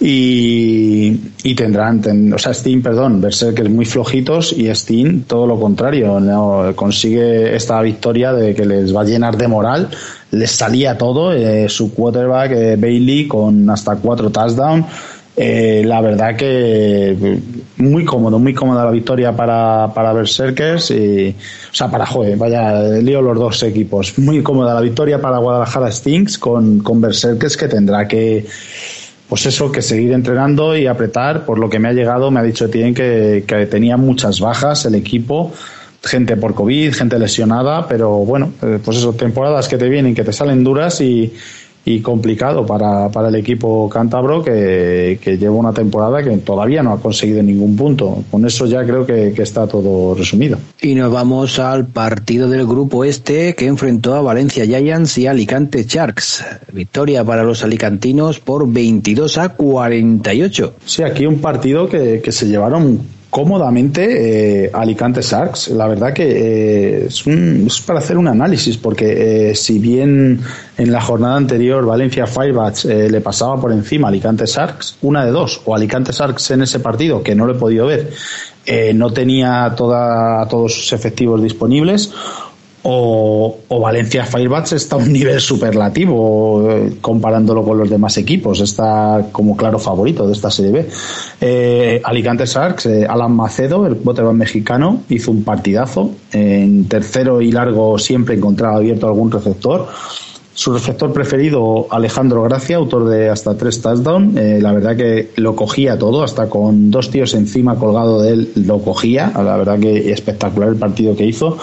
y, y tendrán, o sea, Steam, perdón, Berserkers muy flojitos y Steam todo lo contrario, ¿no? consigue esta victoria de que les va a llenar de moral, les salía todo, eh, su quarterback Bailey con hasta cuatro touchdowns la verdad que muy cómodo, muy cómoda la victoria para, para Berserkers y, o sea, para Joe, vaya, lío los dos equipos. Muy cómoda la victoria para Guadalajara Stinks con, con Berserkers que tendrá que, pues eso, que seguir entrenando y apretar. Por lo que me ha llegado, me ha dicho Tien que, que tenía muchas bajas el equipo gente por COVID, gente lesionada, pero bueno, eh, pues eso, temporadas que te vienen, que te salen duras y, y complicado para, para el equipo cántabro que, que, lleva una temporada que todavía no ha conseguido ningún punto. Con eso ya creo que, que, está todo resumido. Y nos vamos al partido del grupo este que enfrentó a Valencia Giants y Alicante Sharks. Victoria para los alicantinos por 22 a 48. Sí, aquí un partido que, que se llevaron cómodamente eh, Alicante Sharks. La verdad que eh, es, un, es, para hacer un análisis, porque eh, si bien en la jornada anterior Valencia Firebats le pasaba por encima Alicante Sharks, una de dos, o Alicante Sharks en ese partido, que no lo he podido ver, no tenía toda, todos sus efectivos disponibles, o, Valencia Firebats está a un nivel superlativo eh, comparándolo con los demás equipos. Está como claro favorito de esta Serie B. Eh, Alicante Sharks, eh, Alan Macedo, el quarterback mexicano, hizo un partidazo. En tercero y largo siempre encontraba abierto algún receptor. Su receptor preferido, Alejandro Gracia, autor de hasta tres touchdowns. la verdad que lo cogía todo, hasta con dos tíos encima colgado de él, lo cogía. La verdad que espectacular el partido que hizo.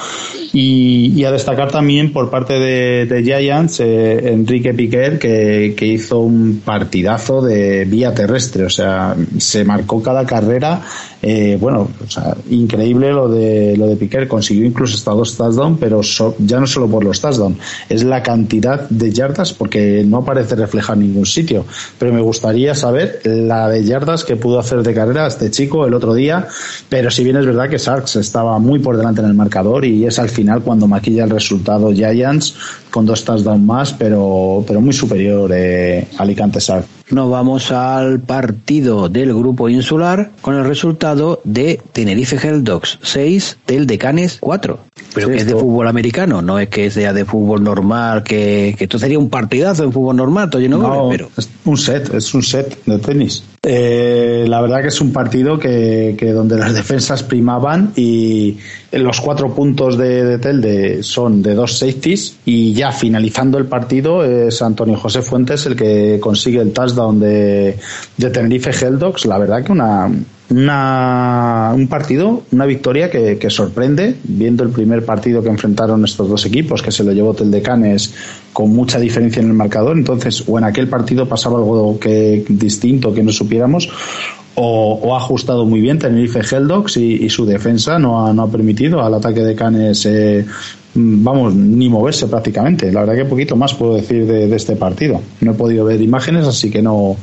Y, a destacar también por parte de, Giants, eh, Enrique Piquer, que, hizo un partidazo de vía terrestre, o sea, se marcó cada carrera, eh, bueno, o sea, increíble lo de, lo de Piquer, consiguió incluso hasta dos touchdowns, pero ya no solo por los touchdowns, es la cantidad de yardas, porque no parece reflejar ningún sitio, pero me gustaría saber la de yardas que pudo hacer de carrera este chico el otro día, pero si bien es verdad que Sarks estaba muy por delante en el marcador y es al final cuando maquilla el resultado Giants con dos touchdowns más, pero, pero muy superior eh, Alicante Shark. Nos vamos al partido del grupo insular con el resultado de Tenerife Hell Dogs 6 del Decanes 4. Pero que es de fútbol americano, no es que sea de fútbol normal, que, esto sería un partidazo en fútbol normal, no, pero... es un set, es un set de tenis. Eh, la verdad que es un partido que, donde las defensas primaban y los cuatro puntos de, de Telde son de dos safeties y ya finalizando el partido es Antonio José Fuentes el que consigue el touchdown de, de Tenerife Helldogs. La verdad que una, una, un partido, una victoria que, que, sorprende, viendo el primer partido que enfrentaron estos dos equipos, que se lo llevó Teldecanes con mucha diferencia en el marcador. Entonces, o en aquel partido pasaba algo que distinto que no supiéramos, o, ha ajustado muy bien Tenerife Helldogs y, y su defensa no ha, no ha permitido al ataque de Canes. Eh, vamos, ni moverse prácticamente. La verdad que poquito más puedo decir de, de, este partido. No he podido ver imágenes, así que no,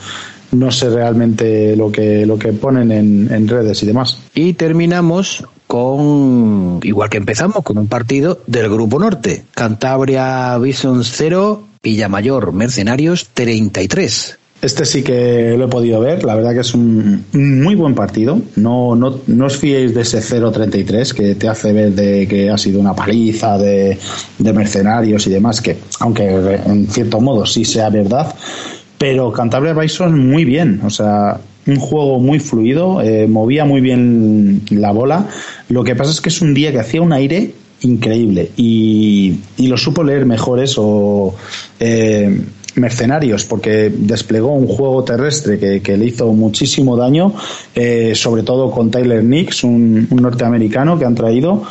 no sé realmente lo que, lo que ponen en, en redes y demás. Y terminamos con, igual que empezamos, con un partido del Grupo Norte. Cantabria Bison 0, Villamayor Mercenarios 33. Este sí que lo he podido ver, la verdad que es un muy buen partido. No, no, no os fiéis de ese 0-33 que te hace ver de que ha sido una paliza de, de mercenarios y demás, que aunque en cierto modo sí sea verdad, pero Cantabria Bison muy bien, o sea, un juego muy fluido, eh, movía muy bien la bola. Lo que pasa es que es un día que hacía un aire increíble y, lo supo leer mejor eso. Eh, mercenarios porque desplegó un juego terrestre que, le hizo muchísimo daño eh, sobre todo con Tyler Nix un, norteamericano que han traído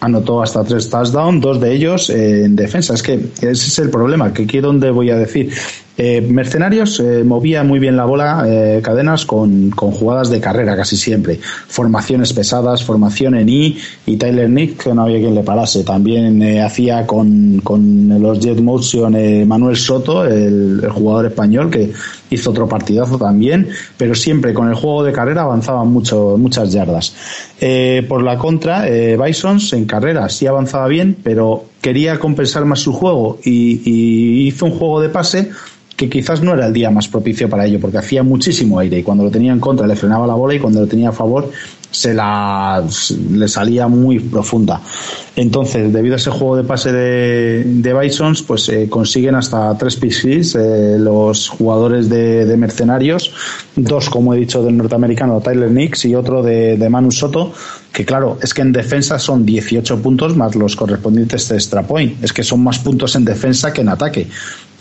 anotó hasta tres touchdowns dos de ellos en defensa es que ese es el problema que aquí donde voy a decir eh, Mercenarios eh, movía muy bien la bola, eh, cadenas con, con, jugadas de carrera casi siempre. Formaciones pesadas, formación en I y Tyler Nick, que no había quien le parase. También eh, hacía con, con, los Jet Motion eh, Manuel Soto, el, el, jugador español, que hizo otro partidazo también, pero siempre con el juego de carrera avanzaban mucho, muchas yardas. por la contra, Bisons en carrera sí avanzaba bien, pero quería compensar más su juego y hizo un juego de pase que quizás no era el día más propicio para ello, porque hacía muchísimo aire y cuando lo tenía en contra le frenaba la bola y cuando lo tenía a favor se la le salía muy profunda. Entonces, debido a ese juego de pase de, de pues eh, consiguen hasta tres picks eh, los jugadores de, Mercenarios, dos, como he dicho, del norteamericano Tyler Nix y otro de, de, Manu Soto, que claro, es que en defensa son 18 puntos más los correspondientes de extra. Es que son más puntos en defensa que en ataque.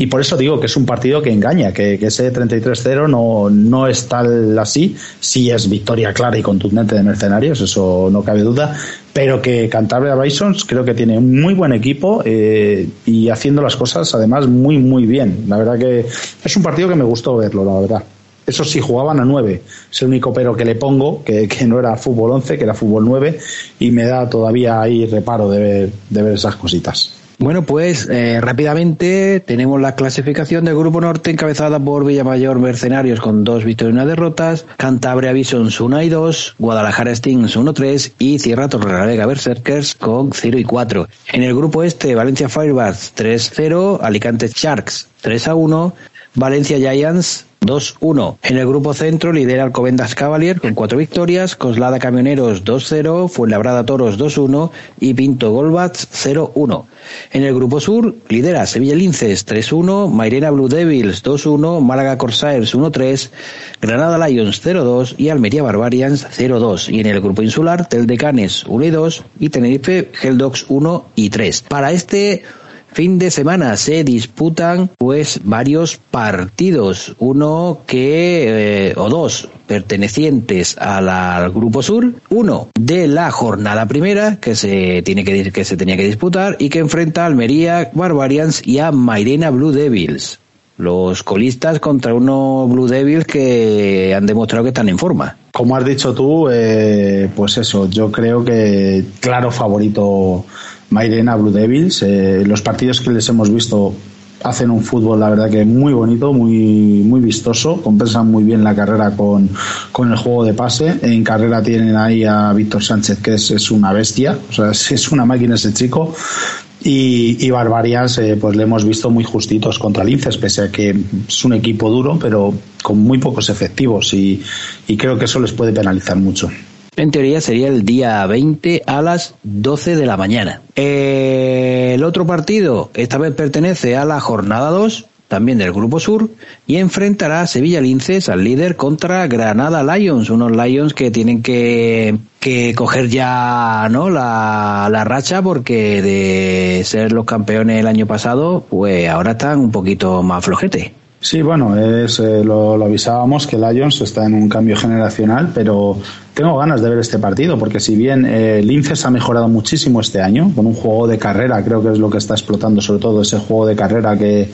Y por eso digo que es un partido que engaña, que, ese 33-0 no, no es tal así, sí es victoria clara y contundente de Mercenarios, eso no cabe duda, pero que Cantabria Bisons creo que tiene un muy buen equipo eh, y haciendo las cosas además muy muy bien. La verdad que es un partido que me gustó verlo, la verdad. Eso sí, jugaban a nueve. Es el único pero que le pongo, que, que no era fútbol 11, que era fútbol 9, y me da todavía ahí reparo de ver, de ver esas cositas. Bueno, pues eh, rápidamente tenemos la clasificación del Grupo Norte encabezada por Villamayor Mercenarios con dos victorias y una derrotas, Cantabria Bisons 1 y 2, Guadalajara Stings 1-3 y Sierra Torrelavega Berserkers con 0 y 4. En el grupo este, Valencia Firebirds 3-0, Alicante Sharks 3-1, Valencia Giants 2-1. En el grupo centro lidera Alcobendas Cavalier con cuatro victorias, Coslada Camioneros 2-0, Fuenlabrada Toros 2-1 y Pinto Golbats 0-1. En el grupo sur lidera Sevilla Linces 3-1, Mairena Blue Devils 2-1, Málaga Corsairs 1-3, Granada Lions 0-2 y Almería Barbarians 0-2. Y en el grupo insular Teldecanes 1 2 y Tenerife Helldogs 1 y 3. Para este fin de semana se disputan pues varios partidos, uno que eh, o dos pertenecientes al grupo sur, uno de la jornada primera que se tiene que que se tenía que disputar y que enfrenta a Almería Barbarians y a Mairena Blue Devils. Los colistas contra unos Blue Devils que han demostrado que están en forma. Como has dicho tú, eh, pues eso, yo creo que claro favorito Mairena Blue Devils. Eh, los partidos que les hemos visto hacen un fútbol, la verdad que muy bonito, muy, muy vistoso, compensan muy bien la carrera con, con el juego de pase. En carrera tienen ahí a Víctor Sánchez, que es, es, una bestia, o sea, es, una máquina ese chico. Y, Barbarians, eh, pues le hemos visto muy justitos contra Linces, pese a que es un equipo duro, pero con muy pocos efectivos. Y, creo que eso les puede penalizar mucho. En teoría sería el día 20 a las 12 de la mañana. El otro partido, esta vez pertenece a la jornada 2, también del Grupo Sur, y enfrentará a Sevilla Linces al líder contra Granada Lions, unos Lions que tienen que, que coger ya ¿no? La, la racha porque de ser los campeones el año pasado, pues ahora están un poquito más flojete. Sí, bueno, es, eh, lo, lo, avisábamos que Lions está en un cambio generacional, pero tengo ganas de ver este partido, porque si bien eh, Linces ha mejorado muchísimo este año, con un juego de carrera, creo que es lo que está explotando sobre todo ese juego de carrera que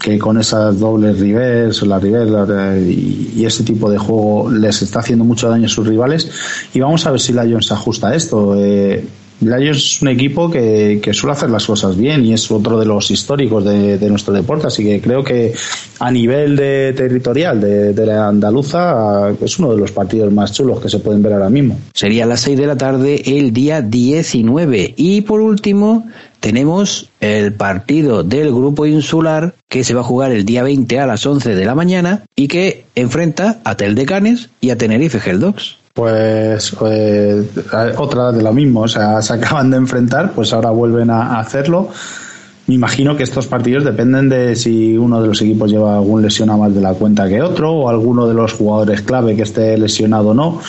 que con esas dobles rivers, la river y, ese tipo de juego les está haciendo mucho daño a sus rivales. Y vamos a ver si Lions ajusta esto. Eh, Lions es un equipo que, suele hacer las cosas bien y es otro de los históricos de, nuestro deporte, así que creo que a nivel de territorial de, la andaluza es uno de los partidos más chulos que se pueden ver ahora mismo. Sería a las 6 de la tarde el día 19 y por último tenemos el partido del grupo insular que se va a jugar el día 20 a las 11 de la mañana y que enfrenta a Tel de Canes y a Tenerife Geldox pues eh, otra de lo mismo, o sea, se acaban de enfrentar, pues ahora vuelven a, hacerlo. Me imagino que estos partidos dependen de si uno de los equipos lleva algún lesionado más de la cuenta que otro o alguno de los jugadores clave que esté lesionado o no.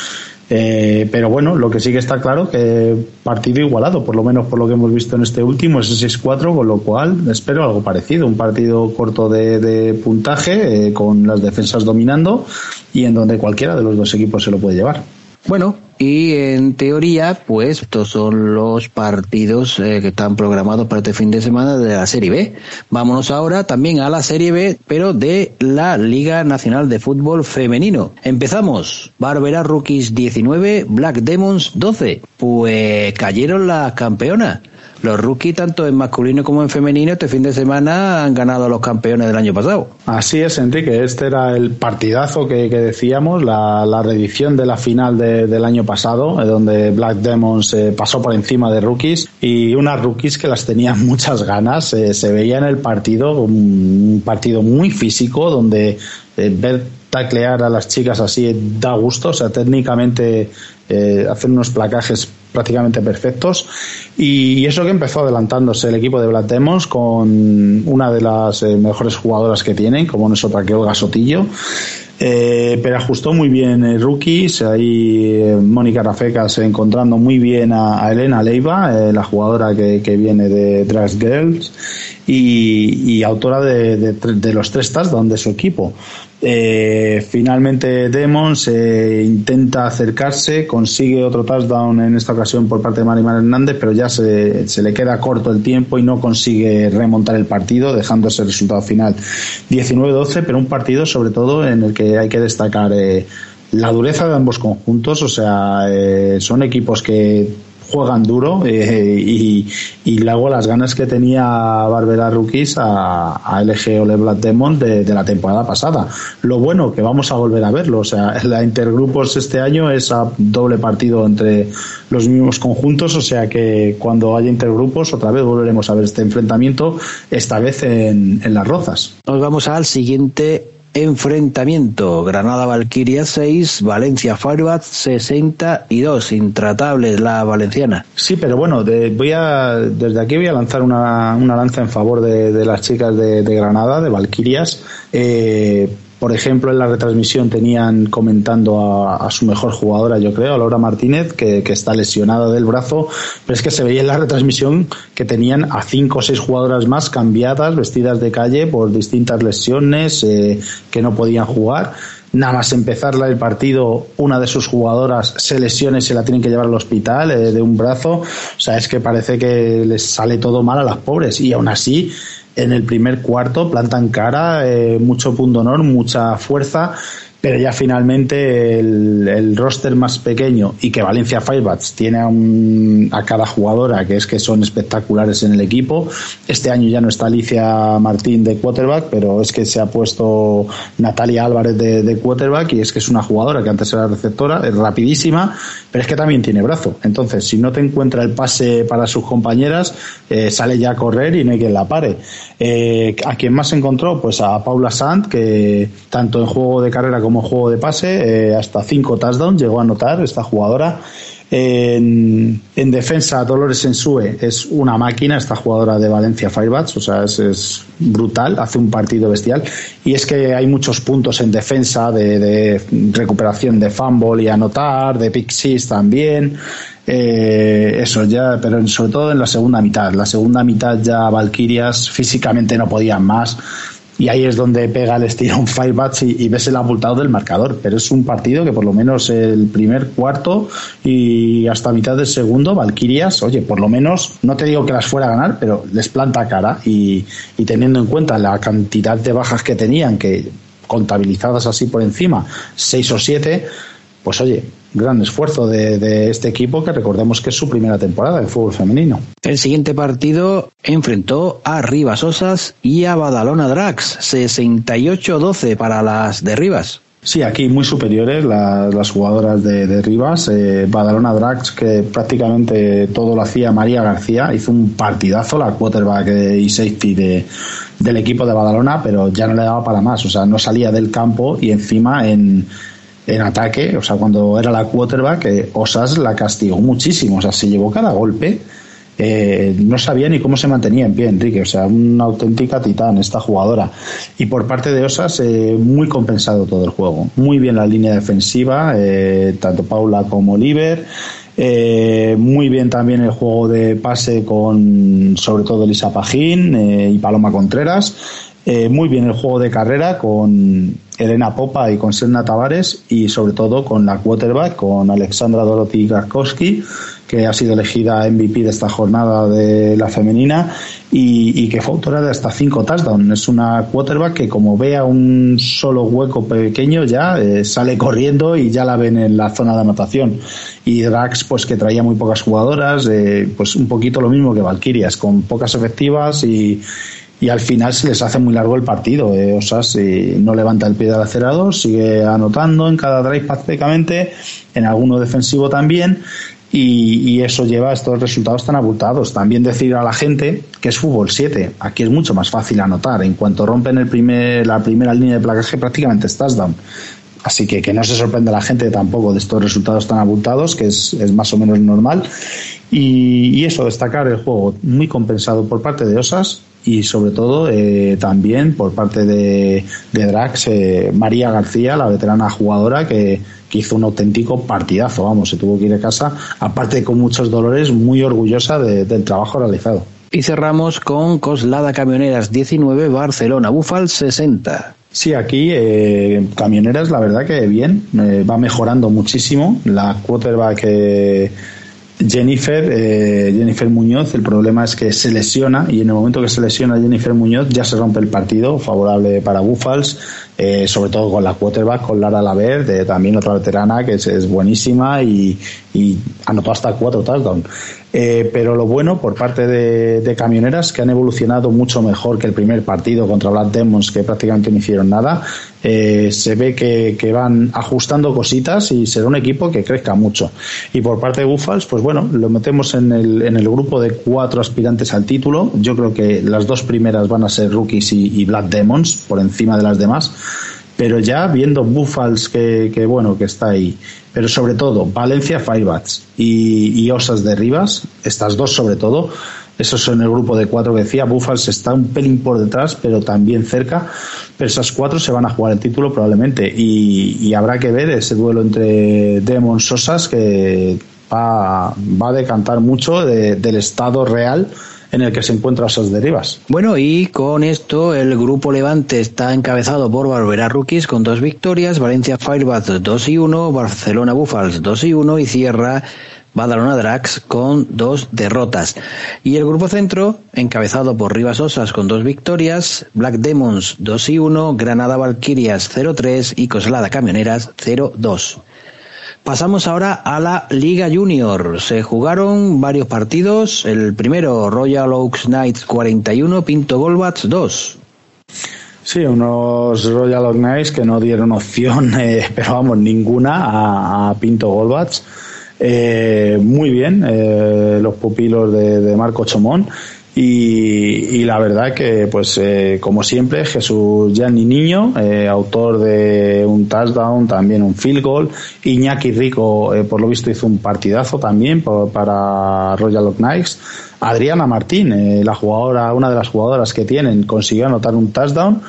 Eh, pero bueno, lo que sí que está claro que partido igualado, por lo menos por lo que hemos visto en este último, es 6-4, con lo cual espero algo parecido, un partido corto de, puntaje, eh, con las defensas dominando y en donde cualquiera de los dos equipos se lo puede llevar. Bueno, y en teoría, pues estos son los partidos eh, que están programados para este fin de semana de la Serie B. Vámonos ahora también a la Serie B, pero de la Liga Nacional de Fútbol Femenino. Empezamos. Barbera Rookies 19, Black Demons 12. Pues cayeron las campeonas los rookies, tanto en masculino como en femenino, este fin de semana han ganado a los campeones del año pasado. Así es, Enrique. Este era el partidazo que, decíamos, la, la, reedición de la final del año pasado, eh, donde Black Demons eh, pasó por encima de rookies y unas rookies que las tenían muchas ganas. Eh, se veía en el partido, un, partido muy físico, donde ver taclear a las chicas así da gusto, o sea, técnicamente hacen unos placajes prácticamente perfectos. Y eso que empezó adelantándose el equipo de Black con una de las eh, mejores jugadoras que tienen, como no es otra que Olga Sotillo. Eh, pero ajustó muy bien el rookies, ahí eh, Mónica Rafecas encontrando muy bien a, Elena Leiva, la jugadora que, viene de Drag Girls y, autora de, de, los tres touchdowns de su equipo. Eh, finalmente Demons eh, intenta acercarse, consigue otro touchdown en esta ocasión por parte de Marimar Hernández, pero ya se, se, le queda corto el tiempo y no consigue remontar el partido, dejando ese resultado final 19-12, pero un partido sobre todo en el que hay que destacar eh, la dureza de ambos conjuntos, o sea, eh, son equipos que juegan duro eh, y, y, luego las ganas que tenía Barbera Rookies a, a LG Ole Black Demon de, la temporada pasada. Lo bueno que vamos a volver a verlo, o sea, la intergrupos este año es a doble partido entre los mismos conjuntos, o sea que cuando haya intergrupos otra vez volveremos a ver este enfrentamiento, esta vez en, en las Rozas. Nos vamos al siguiente Enfrentamiento. Granada Valquiria 6, Valencia Firebat 62. Intratables la valenciana. Sí, pero bueno, voy a, desde aquí voy a lanzar una, una lanza en favor de, las chicas de, Granada, de Valquirias. Eh, por ejemplo, en la retransmisión tenían comentando a, su mejor jugadora, yo creo, a Laura Martínez, que, está lesionada del brazo, pero es que se veía en la retransmisión que tenían a cinco o seis jugadoras más cambiadas, vestidas de calle por distintas lesiones, eh, que no podían jugar. Nada más empezar el partido, una de sus jugadoras se lesiona y se la tienen que llevar al hospital eh, de un brazo. O sea, es que parece que les sale todo mal a las pobres. Y aún así, en el primer cuarto plantan cara, eh, mucho punto honor, mucha fuerza, pero ya finalmente el, roster más pequeño y que Valencia Firebats tiene a, a, cada jugadora que es que son espectaculares en el equipo. Este año ya no está Alicia Martín de quarterback, pero es que se ha puesto Natalia Álvarez de, de quarterback y es que es una jugadora que antes era receptora, es rapidísima pero es que también tiene brazo. Entonces, si no te encuentra el pase para sus compañeras, eh, sale ya a correr y no hay quien la pare. Eh, ¿A quién más encontró? Pues a Paula Sant, que tanto en juego de carrera como en juego de pase, hasta cinco touchdowns llegó a anotar esta jugadora. En, defensa, Dolores Ensue es una máquina, esta jugadora de Valencia Firebats, o sea, es, brutal, hace un partido bestial. Y es que hay muchos puntos en defensa de, recuperación de fumble y anotar, de pick también. Eh, eso ya, pero sobre todo en la segunda mitad. La segunda mitad ya Valkyrias físicamente no podían más y ahí es donde pega el estirón Firebats y, y ves el abultado del marcador. Pero es un partido que por lo menos el primer cuarto y hasta mitad del segundo, Valkyrias, oye, por lo menos, no te digo que las fuera a ganar, pero les planta cara y, y teniendo en cuenta la cantidad de bajas que tenían, que contabilizadas así por encima, seis o siete, pues oye, gran esfuerzo de, este equipo que recordemos que es su primera temporada de fútbol femenino. El siguiente partido enfrentó a Rivas Osas y a Badalona Drax, 68-12 para las de Rivas. Sí, aquí muy superiores las, jugadoras de, Rivas. Eh, Badalona Drax, que prácticamente todo lo hacía María García, hizo un partidazo, la quarterback y safety de, del equipo de Badalona, pero ya no le daba para más. O sea, no salía del campo y encima en, en ataque, o sea, cuando era la quarterback, eh, Osas la castigó muchísimo, o sea, se llevó cada golpe. Eh, no sabía ni cómo se mantenía en pie Enrique, o sea, una auténtica titán esta jugadora. Y por parte de Osas, eh, muy compensado todo el juego. Muy bien la línea defensiva, tanto Paula como Oliver. muy bien también el juego de pase con, sobre todo, Elisa Pajín y Paloma Contreras. muy bien el juego de carrera con Elena Popa y con Selna Tavares y sobre todo con la quarterback, con Alexandra Dorothy Garkowski, que ha sido elegida MVP de esta jornada de la femenina y, que fue autora de hasta cinco touchdowns. Es una quarterback que como vea un solo hueco pequeño ya eh, sale corriendo y ya la ven en la zona de anotación. Y Drax, pues que traía muy pocas jugadoras, eh, pues un poquito lo mismo que Valkyrias, con pocas efectivas y y al final se les hace muy largo el partido. Eh. O si no levanta el pie del acelerador, sigue anotando en cada drive prácticamente, en alguno defensivo también, y, eso lleva a estos resultados tan abultados. También decir a la gente que es fútbol 7, aquí es mucho más fácil anotar. En cuanto rompen el primer, la primera línea de placaje, prácticamente estás down. Así que que no se sorprende a la gente tampoco de estos resultados tan abultados, que es, es más o menos normal. Y, y, eso, destacar el juego muy compensado por parte de Osas, y sobre todo eh, también por parte de, de Drax eh, María García, la veterana jugadora que, hizo un auténtico partidazo, vamos, se tuvo que ir a casa, aparte con muchos dolores, muy orgullosa del trabajo realizado. Y cerramos con Coslada Camioneras 19, Barcelona, Búfal 60. Sí, aquí eh, Camioneras, la verdad que bien, va mejorando muchísimo. La quarterback que Jennifer, eh, Jennifer Muñoz, el problema es que se lesiona y en el momento que se lesiona Jennifer Muñoz ya se rompe el partido favorable para Buffals, eh, sobre todo con la quarterback, con Lara Laverde, también otra veterana que es, buenísima y, y, anotó hasta cuatro touchdowns. Eh, pero lo bueno por parte de, camioneras que han evolucionado mucho mejor que el primer partido contra Black Demons que prácticamente no hicieron nada eh, se ve que, van ajustando cositas y será un equipo que crezca mucho. Y por parte de Buffals pues bueno lo metemos en el, en el grupo de cuatro aspirantes al título. Yo creo que las dos primeras van a ser Rookies y, y Black Demons por encima de las demás. Pero ya viendo Buffals que, que, bueno que está ahí pero sobre todo Valencia Firebats y, Osas de Rivas estas dos sobre todo esos son el grupo de cuatro que decía Buffals está un pelín por detrás pero también cerca pero esas cuatro se van a jugar el título probablemente. Y, habrá que ver ese duelo entre Demons Osas que va, va a decantar mucho del estado real en el que se encuentran esas derivas. Bueno, y con esto el grupo Levante está encabezado por Barbera Rookies con dos victorias, Valencia Firebats 2 y 1, Barcelona Buffals 2 y 1 y cierra Badalona Drax con dos derrotas. Y el grupo centro, encabezado por Rivas Osas con dos victorias, Black Demons 2 y 1, Granada Valkyrias 0-3 y Coslada Camioneras 0-2. Pasamos ahora a la Liga Junior. Se jugaron varios partidos. El primero, Royal Oaks Knights 41, Pinto Golbats 2. Sí, unos Royal Oaks Knights que no dieron opción, eh, pero vamos, ninguna a, Pinto Golbats. muy bien los pupilos de, Marco Chomón. Y, la verdad que, pues, como siempre, Jesús Gianni Niño, autor de un touchdown, también un field goal. Iñaki Rico, por lo visto, hizo un partidazo también para Royal Knights. Adriana Martín, la jugadora, una de las jugadoras que tienen, consiguió anotar un touchdown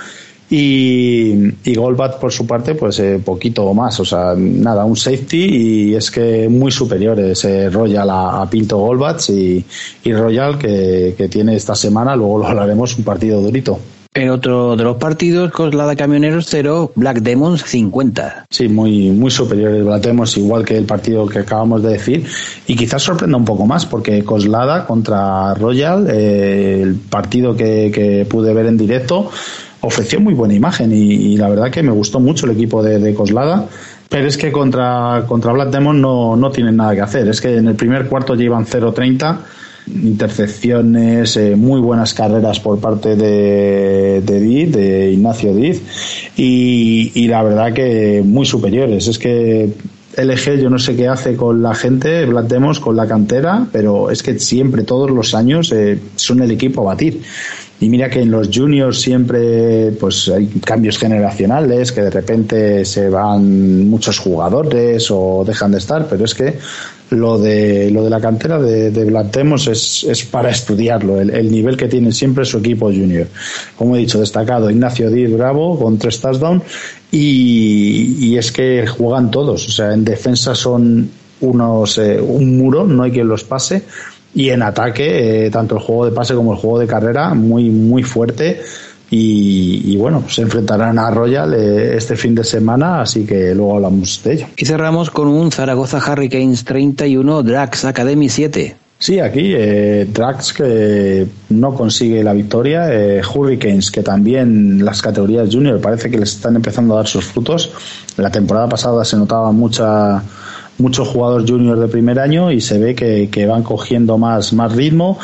y, y Goldbat, por su parte, pues eh, poquito más. O sea, nada, un safety y es que muy superiores eh, Royal a, Pinto Goldbats y, y Royal que, que, tiene esta semana, luego lo hablaremos, un partido durito. En otro de los partidos, Coslada Camioneros 0, Black Demons 50. Sí, muy, muy superiores Black Demons, igual que el partido que acabamos de decir. Y quizás sorprenda un poco más, porque Coslada contra Royal, eh, el partido que, que pude ver en directo, ofreció muy buena imagen y, la verdad que me gustó mucho el equipo de, Coslada. Pero es que contra, contra Black Demon no, no tienen nada que hacer. Es que en el primer cuarto llevan 0-30, intercepciones, eh, muy buenas carreras por parte de, de Diz, de Ignacio Diz, y, y la verdad que muy superiores. Es que LG yo no sé qué hace con la gente, Black Demos, con la cantera, pero es que siempre, todos los años, eh, son el equipo a batir. Y mira que en los juniors siempre pues hay cambios generacionales, que de repente se van muchos jugadores o dejan de estar, pero es que lo de lo de la cantera de, de es, es para estudiarlo, el, nivel que tiene siempre su equipo junior. Como he dicho, destacado Ignacio Díaz Bravo con tres touchdowns y, y es que juegan todos, o sea, en defensa son unos eh, un muro, no hay quien los pase y en ataque, eh, tanto el juego de pase como el juego de carrera, muy, muy fuerte. Y, bueno, se enfrentarán a Royal eh, este fin de semana, así que luego hablamos de ello. Y cerramos con un Zaragoza Hurricanes 31, Drax Academy 7. Sí, aquí eh, Drax que no consigue la victoria, eh, Hurricanes que también las categorías junior parece que les están empezando a dar sus frutos. La temporada pasada se notaba mucha muchos jugadores juniors de primer año y se ve que, van cogiendo más, más ritmo.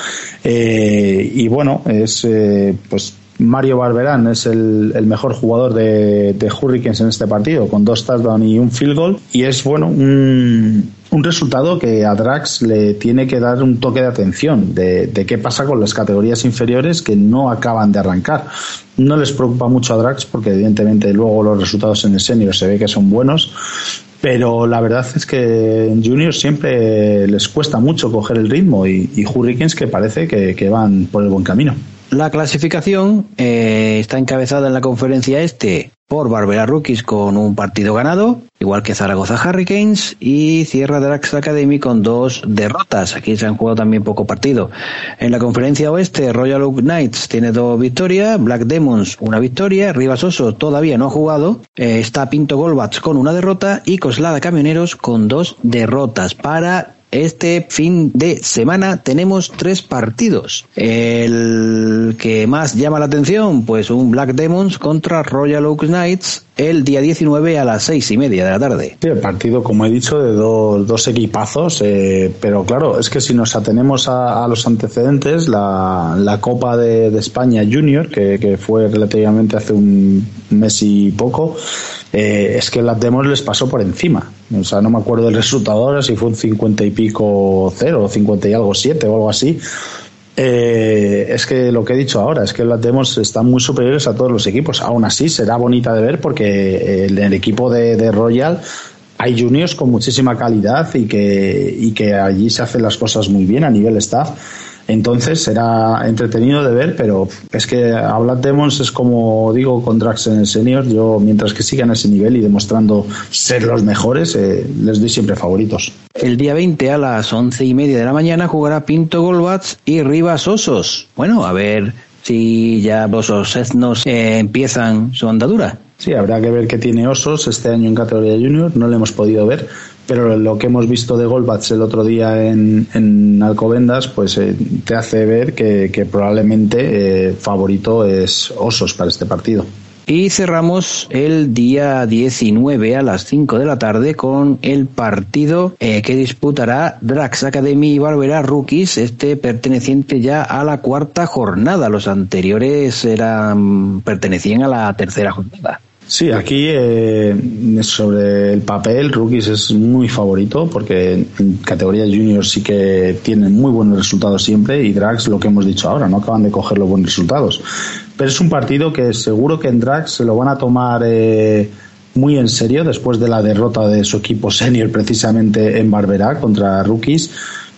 Eh, y bueno, es eh, pues Mario Barberán es el, el mejor jugador de, de, Hurricanes en este partido, con dos touchdowns y un field goal. Y es bueno un, un resultado que a Drax le tiene que dar un toque de atención de, de, qué pasa con las categorías inferiores que no acaban de arrancar. No les preocupa mucho a Drax porque evidentemente luego los resultados en el senior se ve que son buenos, pero la verdad es que en Junior siempre les cuesta mucho coger el ritmo y, y Hurricanes que parece que, van por el buen camino. La clasificación eh, está encabezada en la conferencia este por Barbera Rookies con un partido ganado, igual que Zaragoza Hurricanes, y cierra Drax Academy con dos derrotas. Aquí se han jugado también poco partido. En la conferencia oeste, Royal Oak Knights tiene dos victorias, Black Demons una victoria, Rivas Oso todavía no ha jugado, eh, está Pinto Golbats con una derrota y Coslada Camioneros con dos derrotas para este fin de semana tenemos tres partidos. El que más llama la atención, pues un Black Demons contra Royal Oak Knights el día 19 a las seis y media de la tarde. Sí, el partido, como he dicho, de dos, dos equipazos, eh, pero claro, es que si nos atenemos a, los antecedentes, la, la Copa de, España Junior, que, que, fue relativamente hace un mes y poco, eh, es que las demos les pasó por encima. O sea, no me acuerdo del resultado ahora, si fue un 50 y pico cero, o 50 y algo siete o algo así. Eh, es que lo que he dicho ahora es que las demos están muy superiores a todos los equipos. Aún así, será bonita de ver porque en el equipo de, Royal hay juniors con muchísima calidad y que, y que allí se hacen las cosas muy bien a nivel staff. Entonces será entretenido de ver, pero es que hablar Demons es como digo con Drax en el senior. Yo, mientras que sigan ese nivel y demostrando ser los mejores, eh, les doy siempre favoritos. El día 20 a las once y media de la mañana jugará Pinto Golbats y Rivas Osos. Bueno, a ver si ya vos etnos eh, empiezan su andadura. Sí, habrá que ver qué tiene Osos este año en categoría junior. No lo hemos podido ver, pero lo que hemos visto de Golbats el otro día en, en Alcobendas, pues eh, te hace ver que, que probablemente eh, favorito es Osos para este partido. Y cerramos el día 19 a las 5 de la tarde con el partido eh, que disputará Drax Academy y Barbera Rookies, este perteneciente ya a la cuarta jornada. Los anteriores eran pertenecían a la tercera jornada. Sí, aquí eh, sobre el papel, Rookies es muy favorito porque en categoría junior sí que tienen muy buenos resultados siempre y Drax, lo que hemos dicho ahora, no acaban de coger los buenos resultados. Pero es un partido que seguro que en Drax se lo van a tomar eh, muy en serio después de la derrota de su equipo senior precisamente en Barberá contra Rookies.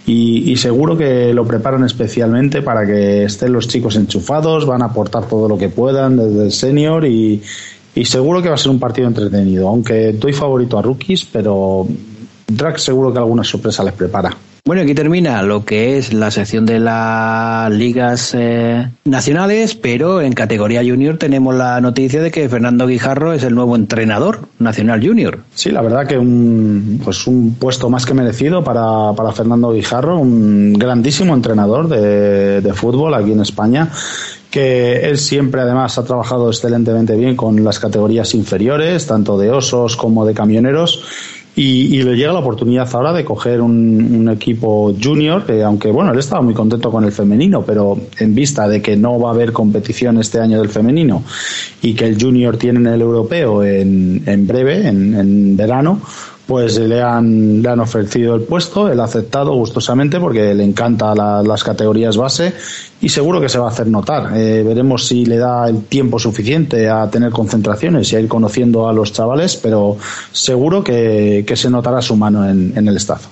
Y, y, seguro que lo preparan especialmente para que estén los chicos enchufados, van a aportar todo lo que puedan desde el senior y, y seguro que va a ser un partido entretenido, aunque doy favorito a rookies, pero Drag seguro que alguna sorpresa les prepara. Bueno, aquí termina lo que es la sección de las ligas eh, nacionales, pero en categoría junior tenemos la noticia de que Fernando Guijarro es el nuevo entrenador nacional junior. Sí, la verdad que un, pues un puesto más que merecido para, para Fernando Guijarro, un grandísimo entrenador de, de fútbol aquí en España que él siempre además ha trabajado excelentemente bien con las categorías inferiores, tanto de osos como de camioneros. Y, le llega la oportunidad ahora de coger un, equipo junior, que aunque bueno, él estaba muy contento con el femenino, pero en vista de que no va a haber competición este año del femenino y que el junior tiene el europeo en, en breve, en, en verano, pues le han, le han ofrecido el puesto, él ha aceptado gustosamente porque le encanta la, las categorías base y seguro que se va a hacer notar. Eh, veremos si le da el tiempo suficiente a tener concentraciones y a ir conociendo a los chavales, pero seguro que, que se notará su mano en, en el staff.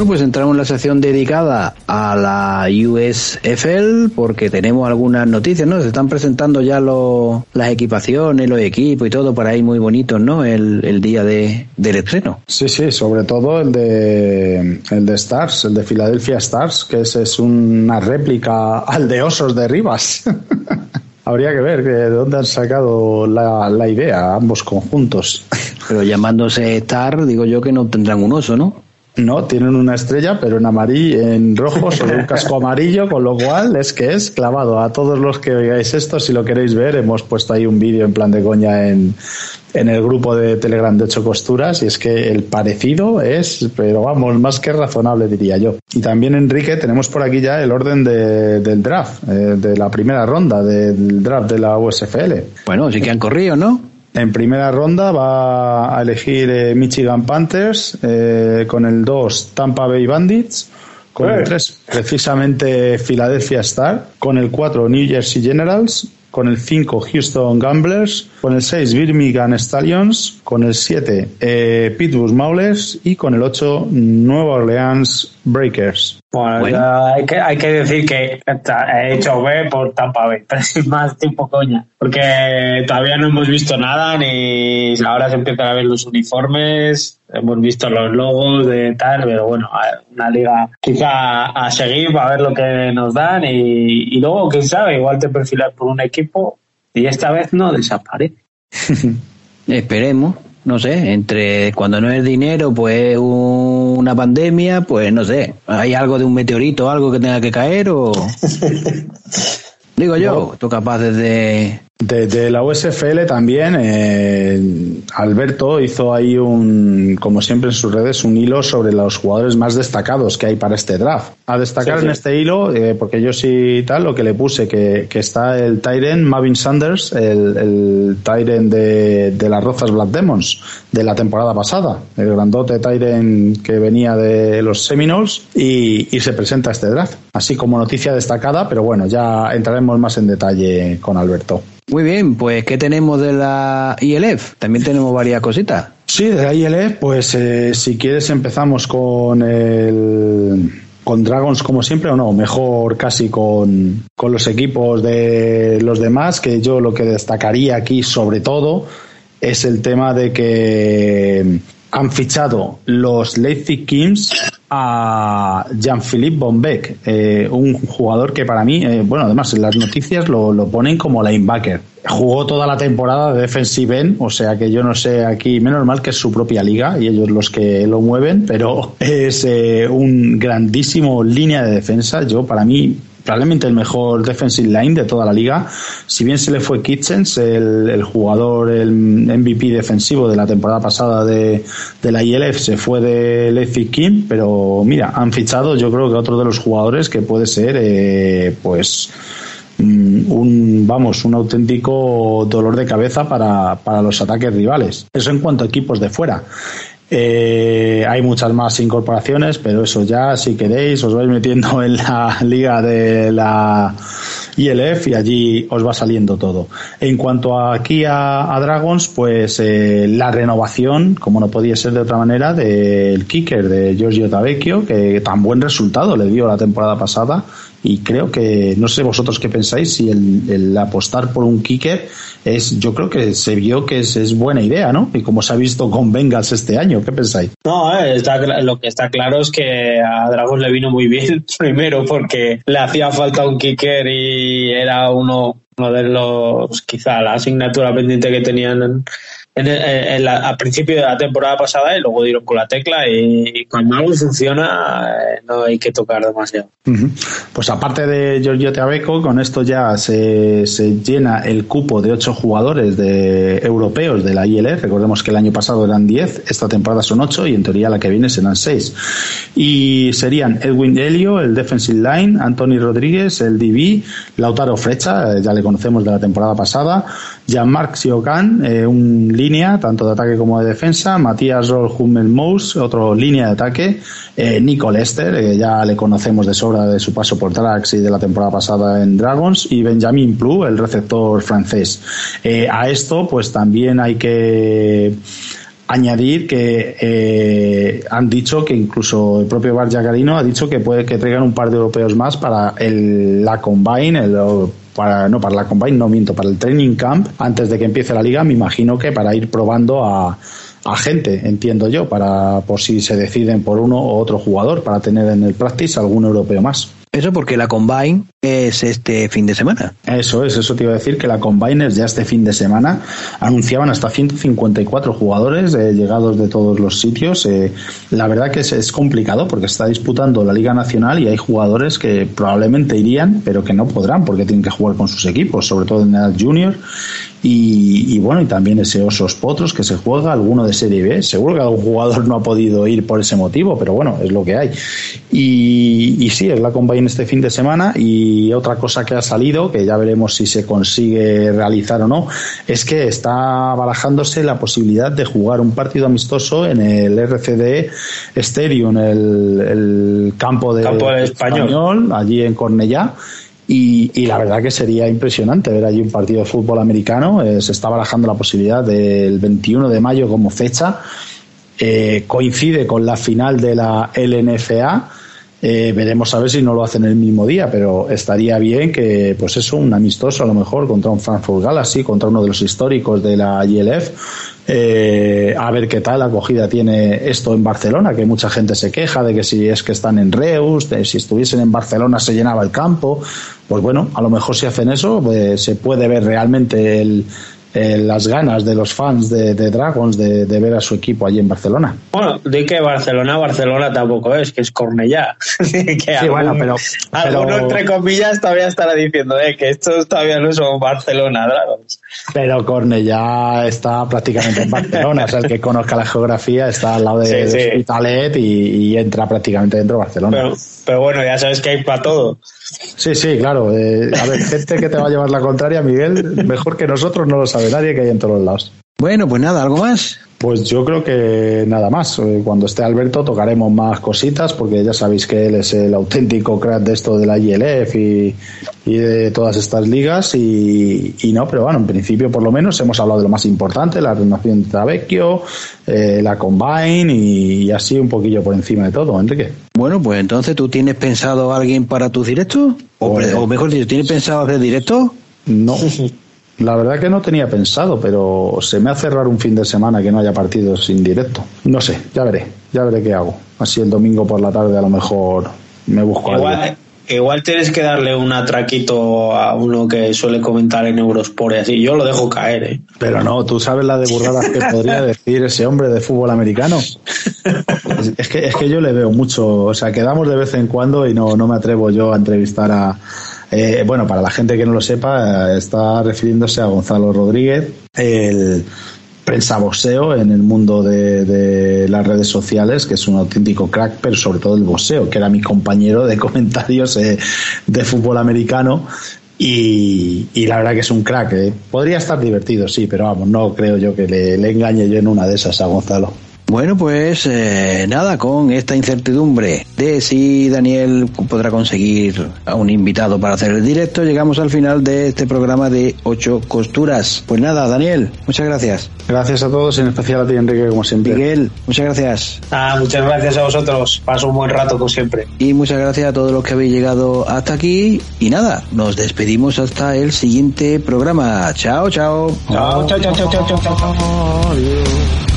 Bueno, pues entramos en la sección dedicada a la USFL porque tenemos algunas noticias, ¿no? Se están presentando ya lo, las equipaciones, los equipos y todo por ahí muy bonitos, ¿no? El, el día de, del estreno. Sí, sí, sobre todo el de, el de Stars, el de Philadelphia Stars, que es, es una réplica al de Osos de Rivas. Habría que ver de dónde han sacado la, la idea ambos conjuntos. Pero llamándose Star, digo yo que no tendrán un oso, ¿no? No, tienen una estrella, pero en amarillo, en rojo sobre un casco amarillo, con lo cual es que es clavado. A todos los que oigáis esto, si lo queréis ver, hemos puesto ahí un vídeo en plan de coña en, en el grupo de Telegram de ocho costuras y es que el parecido es, pero vamos, más que razonable diría yo. Y también Enrique, tenemos por aquí ya el orden de, del draft, eh, de la primera ronda del draft de la USFL. Bueno, sí que han corrido, ¿no? En primera ronda va a elegir eh, Michigan Panthers, eh, con el 2 Tampa Bay Bandits, con el 3 precisamente Philadelphia Star, con el 4 New Jersey Generals, con el 5 Houston Gamblers, con el 6 Birmingham Stallions, con el 7 eh, Pittsburgh Maulers y con el 8 Nueva Orleans Breakers. Bueno, bueno. Hay, que, hay que decir que he hecho B por Tampa Bay, pero sin más tiempo coña, porque todavía no hemos visto nada, ni ahora se empiezan a ver los uniformes, hemos visto los logos de tal, pero bueno, una liga quizá a seguir para ver lo que nos dan y, y luego, quién sabe, igual te perfilas por un equipo y esta vez no desaparece. Esperemos no sé, entre cuando no es dinero, pues una pandemia, pues no sé, hay algo de un meteorito, algo que tenga que caer o... Digo yo, no. tú capaces de... De, de, la USFL también, eh, Alberto hizo ahí un, como siempre en sus redes, un hilo sobre los jugadores más destacados que hay para este draft. A destacar sí, sí. en este hilo, eh, porque yo sí tal, lo que le puse, que, que está el Tyren Mavin Sanders, el, el Tyren de, de las Rozas Black Demons de la temporada pasada, el grandote Tyren que venía de los Seminoles y, y se presenta a este draft. Así como noticia destacada, pero bueno, ya entraremos más en detalle con Alberto. Muy bien, pues ¿qué tenemos de la ILF? También tenemos varias cositas. Sí, de la ILF, pues eh, si quieres empezamos con el con Dragons como siempre o no, mejor casi con, con los equipos de los demás, que yo lo que destacaría aquí sobre todo es el tema de que han fichado los Leipzig Kings a Jean-Philippe Bombeck, eh, un jugador que para mí, eh, bueno, además en las noticias lo, ponen como linebacker. Jugó toda la temporada de defensive end, o sea que yo no sé aquí, menos mal que es su propia liga y ellos los que lo mueven, pero es eh, un grandísimo línea de defensa. Yo, para mí, probablemente el mejor defensive line de toda la liga. Si bien se le fue Kitchens, el, jugador, el MVP defensivo de la temporada pasada de, la ILF, se fue de Leipzig King, pero mira, han fichado yo creo que otro de los jugadores que puede ser, eh, pues, mm, un vamos un auténtico dolor de cabeza para, para los ataques rivales eso en cuanto a equipos de fuera eh, hay muchas más incorporaciones, pero eso ya, si queréis, os vais metiendo en la liga de la ILF y allí os va saliendo todo. En cuanto aquí a, Dragons, pues eh, la renovación, como no podía ser de otra manera, del kicker de Giorgio Tavecchio, que tan buen resultado le dio la temporada pasada y creo que, no sé vosotros qué pensáis, si el, apostar por un kicker es, yo creo que se vio que es, buena idea, ¿no? Y como se ha visto con Bengals este año, ¿qué pensáis? No, eh, está, lo que está claro es que a Dragos le vino muy bien, primero porque le hacía falta un kicker y era uno, uno de los, quizá la asignatura pendiente que tenían en, al principio de la temporada pasada y luego dieron con la tecla y, cuando algo funciona eh, no hay que tocar demasiado. Pues aparte de Giorgio Teabeco, con esto ya se, se, llena el cupo de ocho jugadores de europeos de la ILF. Recordemos que el año pasado eran diez, esta temporada son ocho y en teoría la que viene serán seis. Y serían Edwin Helio, el defensive line, Anthony Rodríguez, el DB, Lautaro Frecha, eh, ya le conocemos de la temporada pasada, Jean-Marc Siocan, eh, un línea, tanto de ataque como de defensa, Matías Roll Hummel otro línea de ataque, eh, Nico Lester, eh, ya le conocemos de sobra de su paso por Trax y de la temporada pasada en Dragons, y Benjamin Plu, el receptor francés. Eh, a esto, pues también hay que añadir que han dicho que incluso el propio Bar Jacarino ha dicho que puede que traigan un par de europeos más para la Combine, el para, no, para la Combine no miento, para el Training Camp, antes de que empiece la liga, me imagino que para ir probando a, a gente, entiendo yo, para por si se deciden por uno o otro jugador, para tener en el practice algún europeo más. Eso porque la Combine es este fin de semana. Eso es, eso te iba a decir que la Combine es ya este fin de semana. Anunciaban hasta 154 jugadores eh, llegados de todos los sitios. Eh, la verdad que es, complicado porque está disputando la Liga Nacional y hay jugadores que probablemente irían, pero que no podrán porque tienen que jugar con sus equipos, sobre todo en el junior. Y, bueno, y también ese Osos Potros que se juega, alguno de Serie B. Seguro que algún jugador no ha podido ir por ese motivo, pero bueno, es lo que hay. Y, y sí, es la Combine este fin de semana. Y otra cosa que ha salido, que ya veremos si se consigue realizar o no, es que está barajándose la posibilidad de jugar un partido amistoso en el RCD Stadium, el, el campo de, campo español. español, allí en Cornellá y, la verdad que sería impresionante ver allí un partido de fútbol americano. Eh, se está barajando la posibilidad del 21 de mayo como fecha. Eh, coincide con la final de la LNFA. Eh, veremos a ver si no lo hacen el mismo día, pero estaría bien que, pues eso, un amistoso a lo mejor contra un Frankfurt Galaxy, contra uno de los históricos de la ILF, eh, a ver qué tal acogida tiene esto en Barcelona, que mucha gente se queja de que si es que están en Reus, si estuviesen en Barcelona se llenaba el campo. Pues bueno, a lo mejor si hacen eso, pues se puede ver realmente el, eh, las ganas de los fans de, Dragons de, ver a su equipo allí en Barcelona. Bueno, di que Barcelona, Barcelona tampoco es, que es Cornellá. que sí, bueno, pero, Alguno, entre comillas, todavía estará diciendo eh, que estos todavía no son Barcelona Dragons. Pero Cornellá está prácticamente en Barcelona, o sea, el que conozca la geografía está al lado de, Hospitalet y, entra prácticamente dentro de Barcelona. Pero, pero bueno, ya sabes que hay para todo. Sí, sí, claro. Eh, a ver, gente que te va a llevar la contraria, Miguel, mejor que nosotros no lo sabe nadie que hay en todos los lados. Bueno, pues nada, ¿algo más? Pues yo creo que nada más. Eh, cuando esté Alberto tocaremos más cositas porque ya sabéis que él es el auténtico crack de esto de la ILF y, de todas estas ligas y, no, pero bueno, en principio por lo menos hemos hablado de lo más importante, la renovación de Travecchio, eh, la Combine y, así un poquillo por encima de todo, Enrique. Bueno, pues entonces tú tienes pensado alguien para tus directos o, pues o mejor dicho, ¿tienes pensado hacer directo? No. La verdad que no tenía pensado, pero se me hace raro un fin de semana que no haya partidos sin directo. No sé, ya veré, ya veré qué hago. Así el domingo por la tarde a lo mejor me busco igual, igual tienes que darle un atraquito a uno que suele comentar en Eurosport y así. Yo lo dejo caer, ¿eh? Pero no, tú sabes la de burradas que podría decir ese hombre de fútbol americano. Es, que, es que yo le veo mucho, o sea, quedamos de vez en cuando y no, no me atrevo yo a entrevistar a, eh, bueno, para la gente que no lo sepa, está refiriéndose a Gonzalo Rodríguez, el prensa boxeo en el mundo de, las redes sociales, que es un auténtico crack, pero sobre todo el boxeo, que era mi compañero de comentarios eh, de fútbol americano. Y, la verdad que es un crack. Eh. Podría estar divertido, sí, pero vamos, no creo yo que le, le engañe yo en una de esas a Gonzalo. Bueno, pues eh, nada, con esta incertidumbre de si Daniel podrá conseguir a un invitado para hacer el directo, llegamos al final de este programa de ocho costuras. Pues nada, Daniel, muchas gracias. Gracias a todos, en especial a ti, Enrique, como siempre. Miguel, muchas gracias. Ah, muchas gracias a vosotros. Paso un buen rato, como siempre. Y muchas gracias a todos los que habéis llegado hasta aquí. Y nada, nos despedimos hasta el siguiente programa. Chao, chao. Chao, chao, chao, chao, chao, chao. chao. Adiós.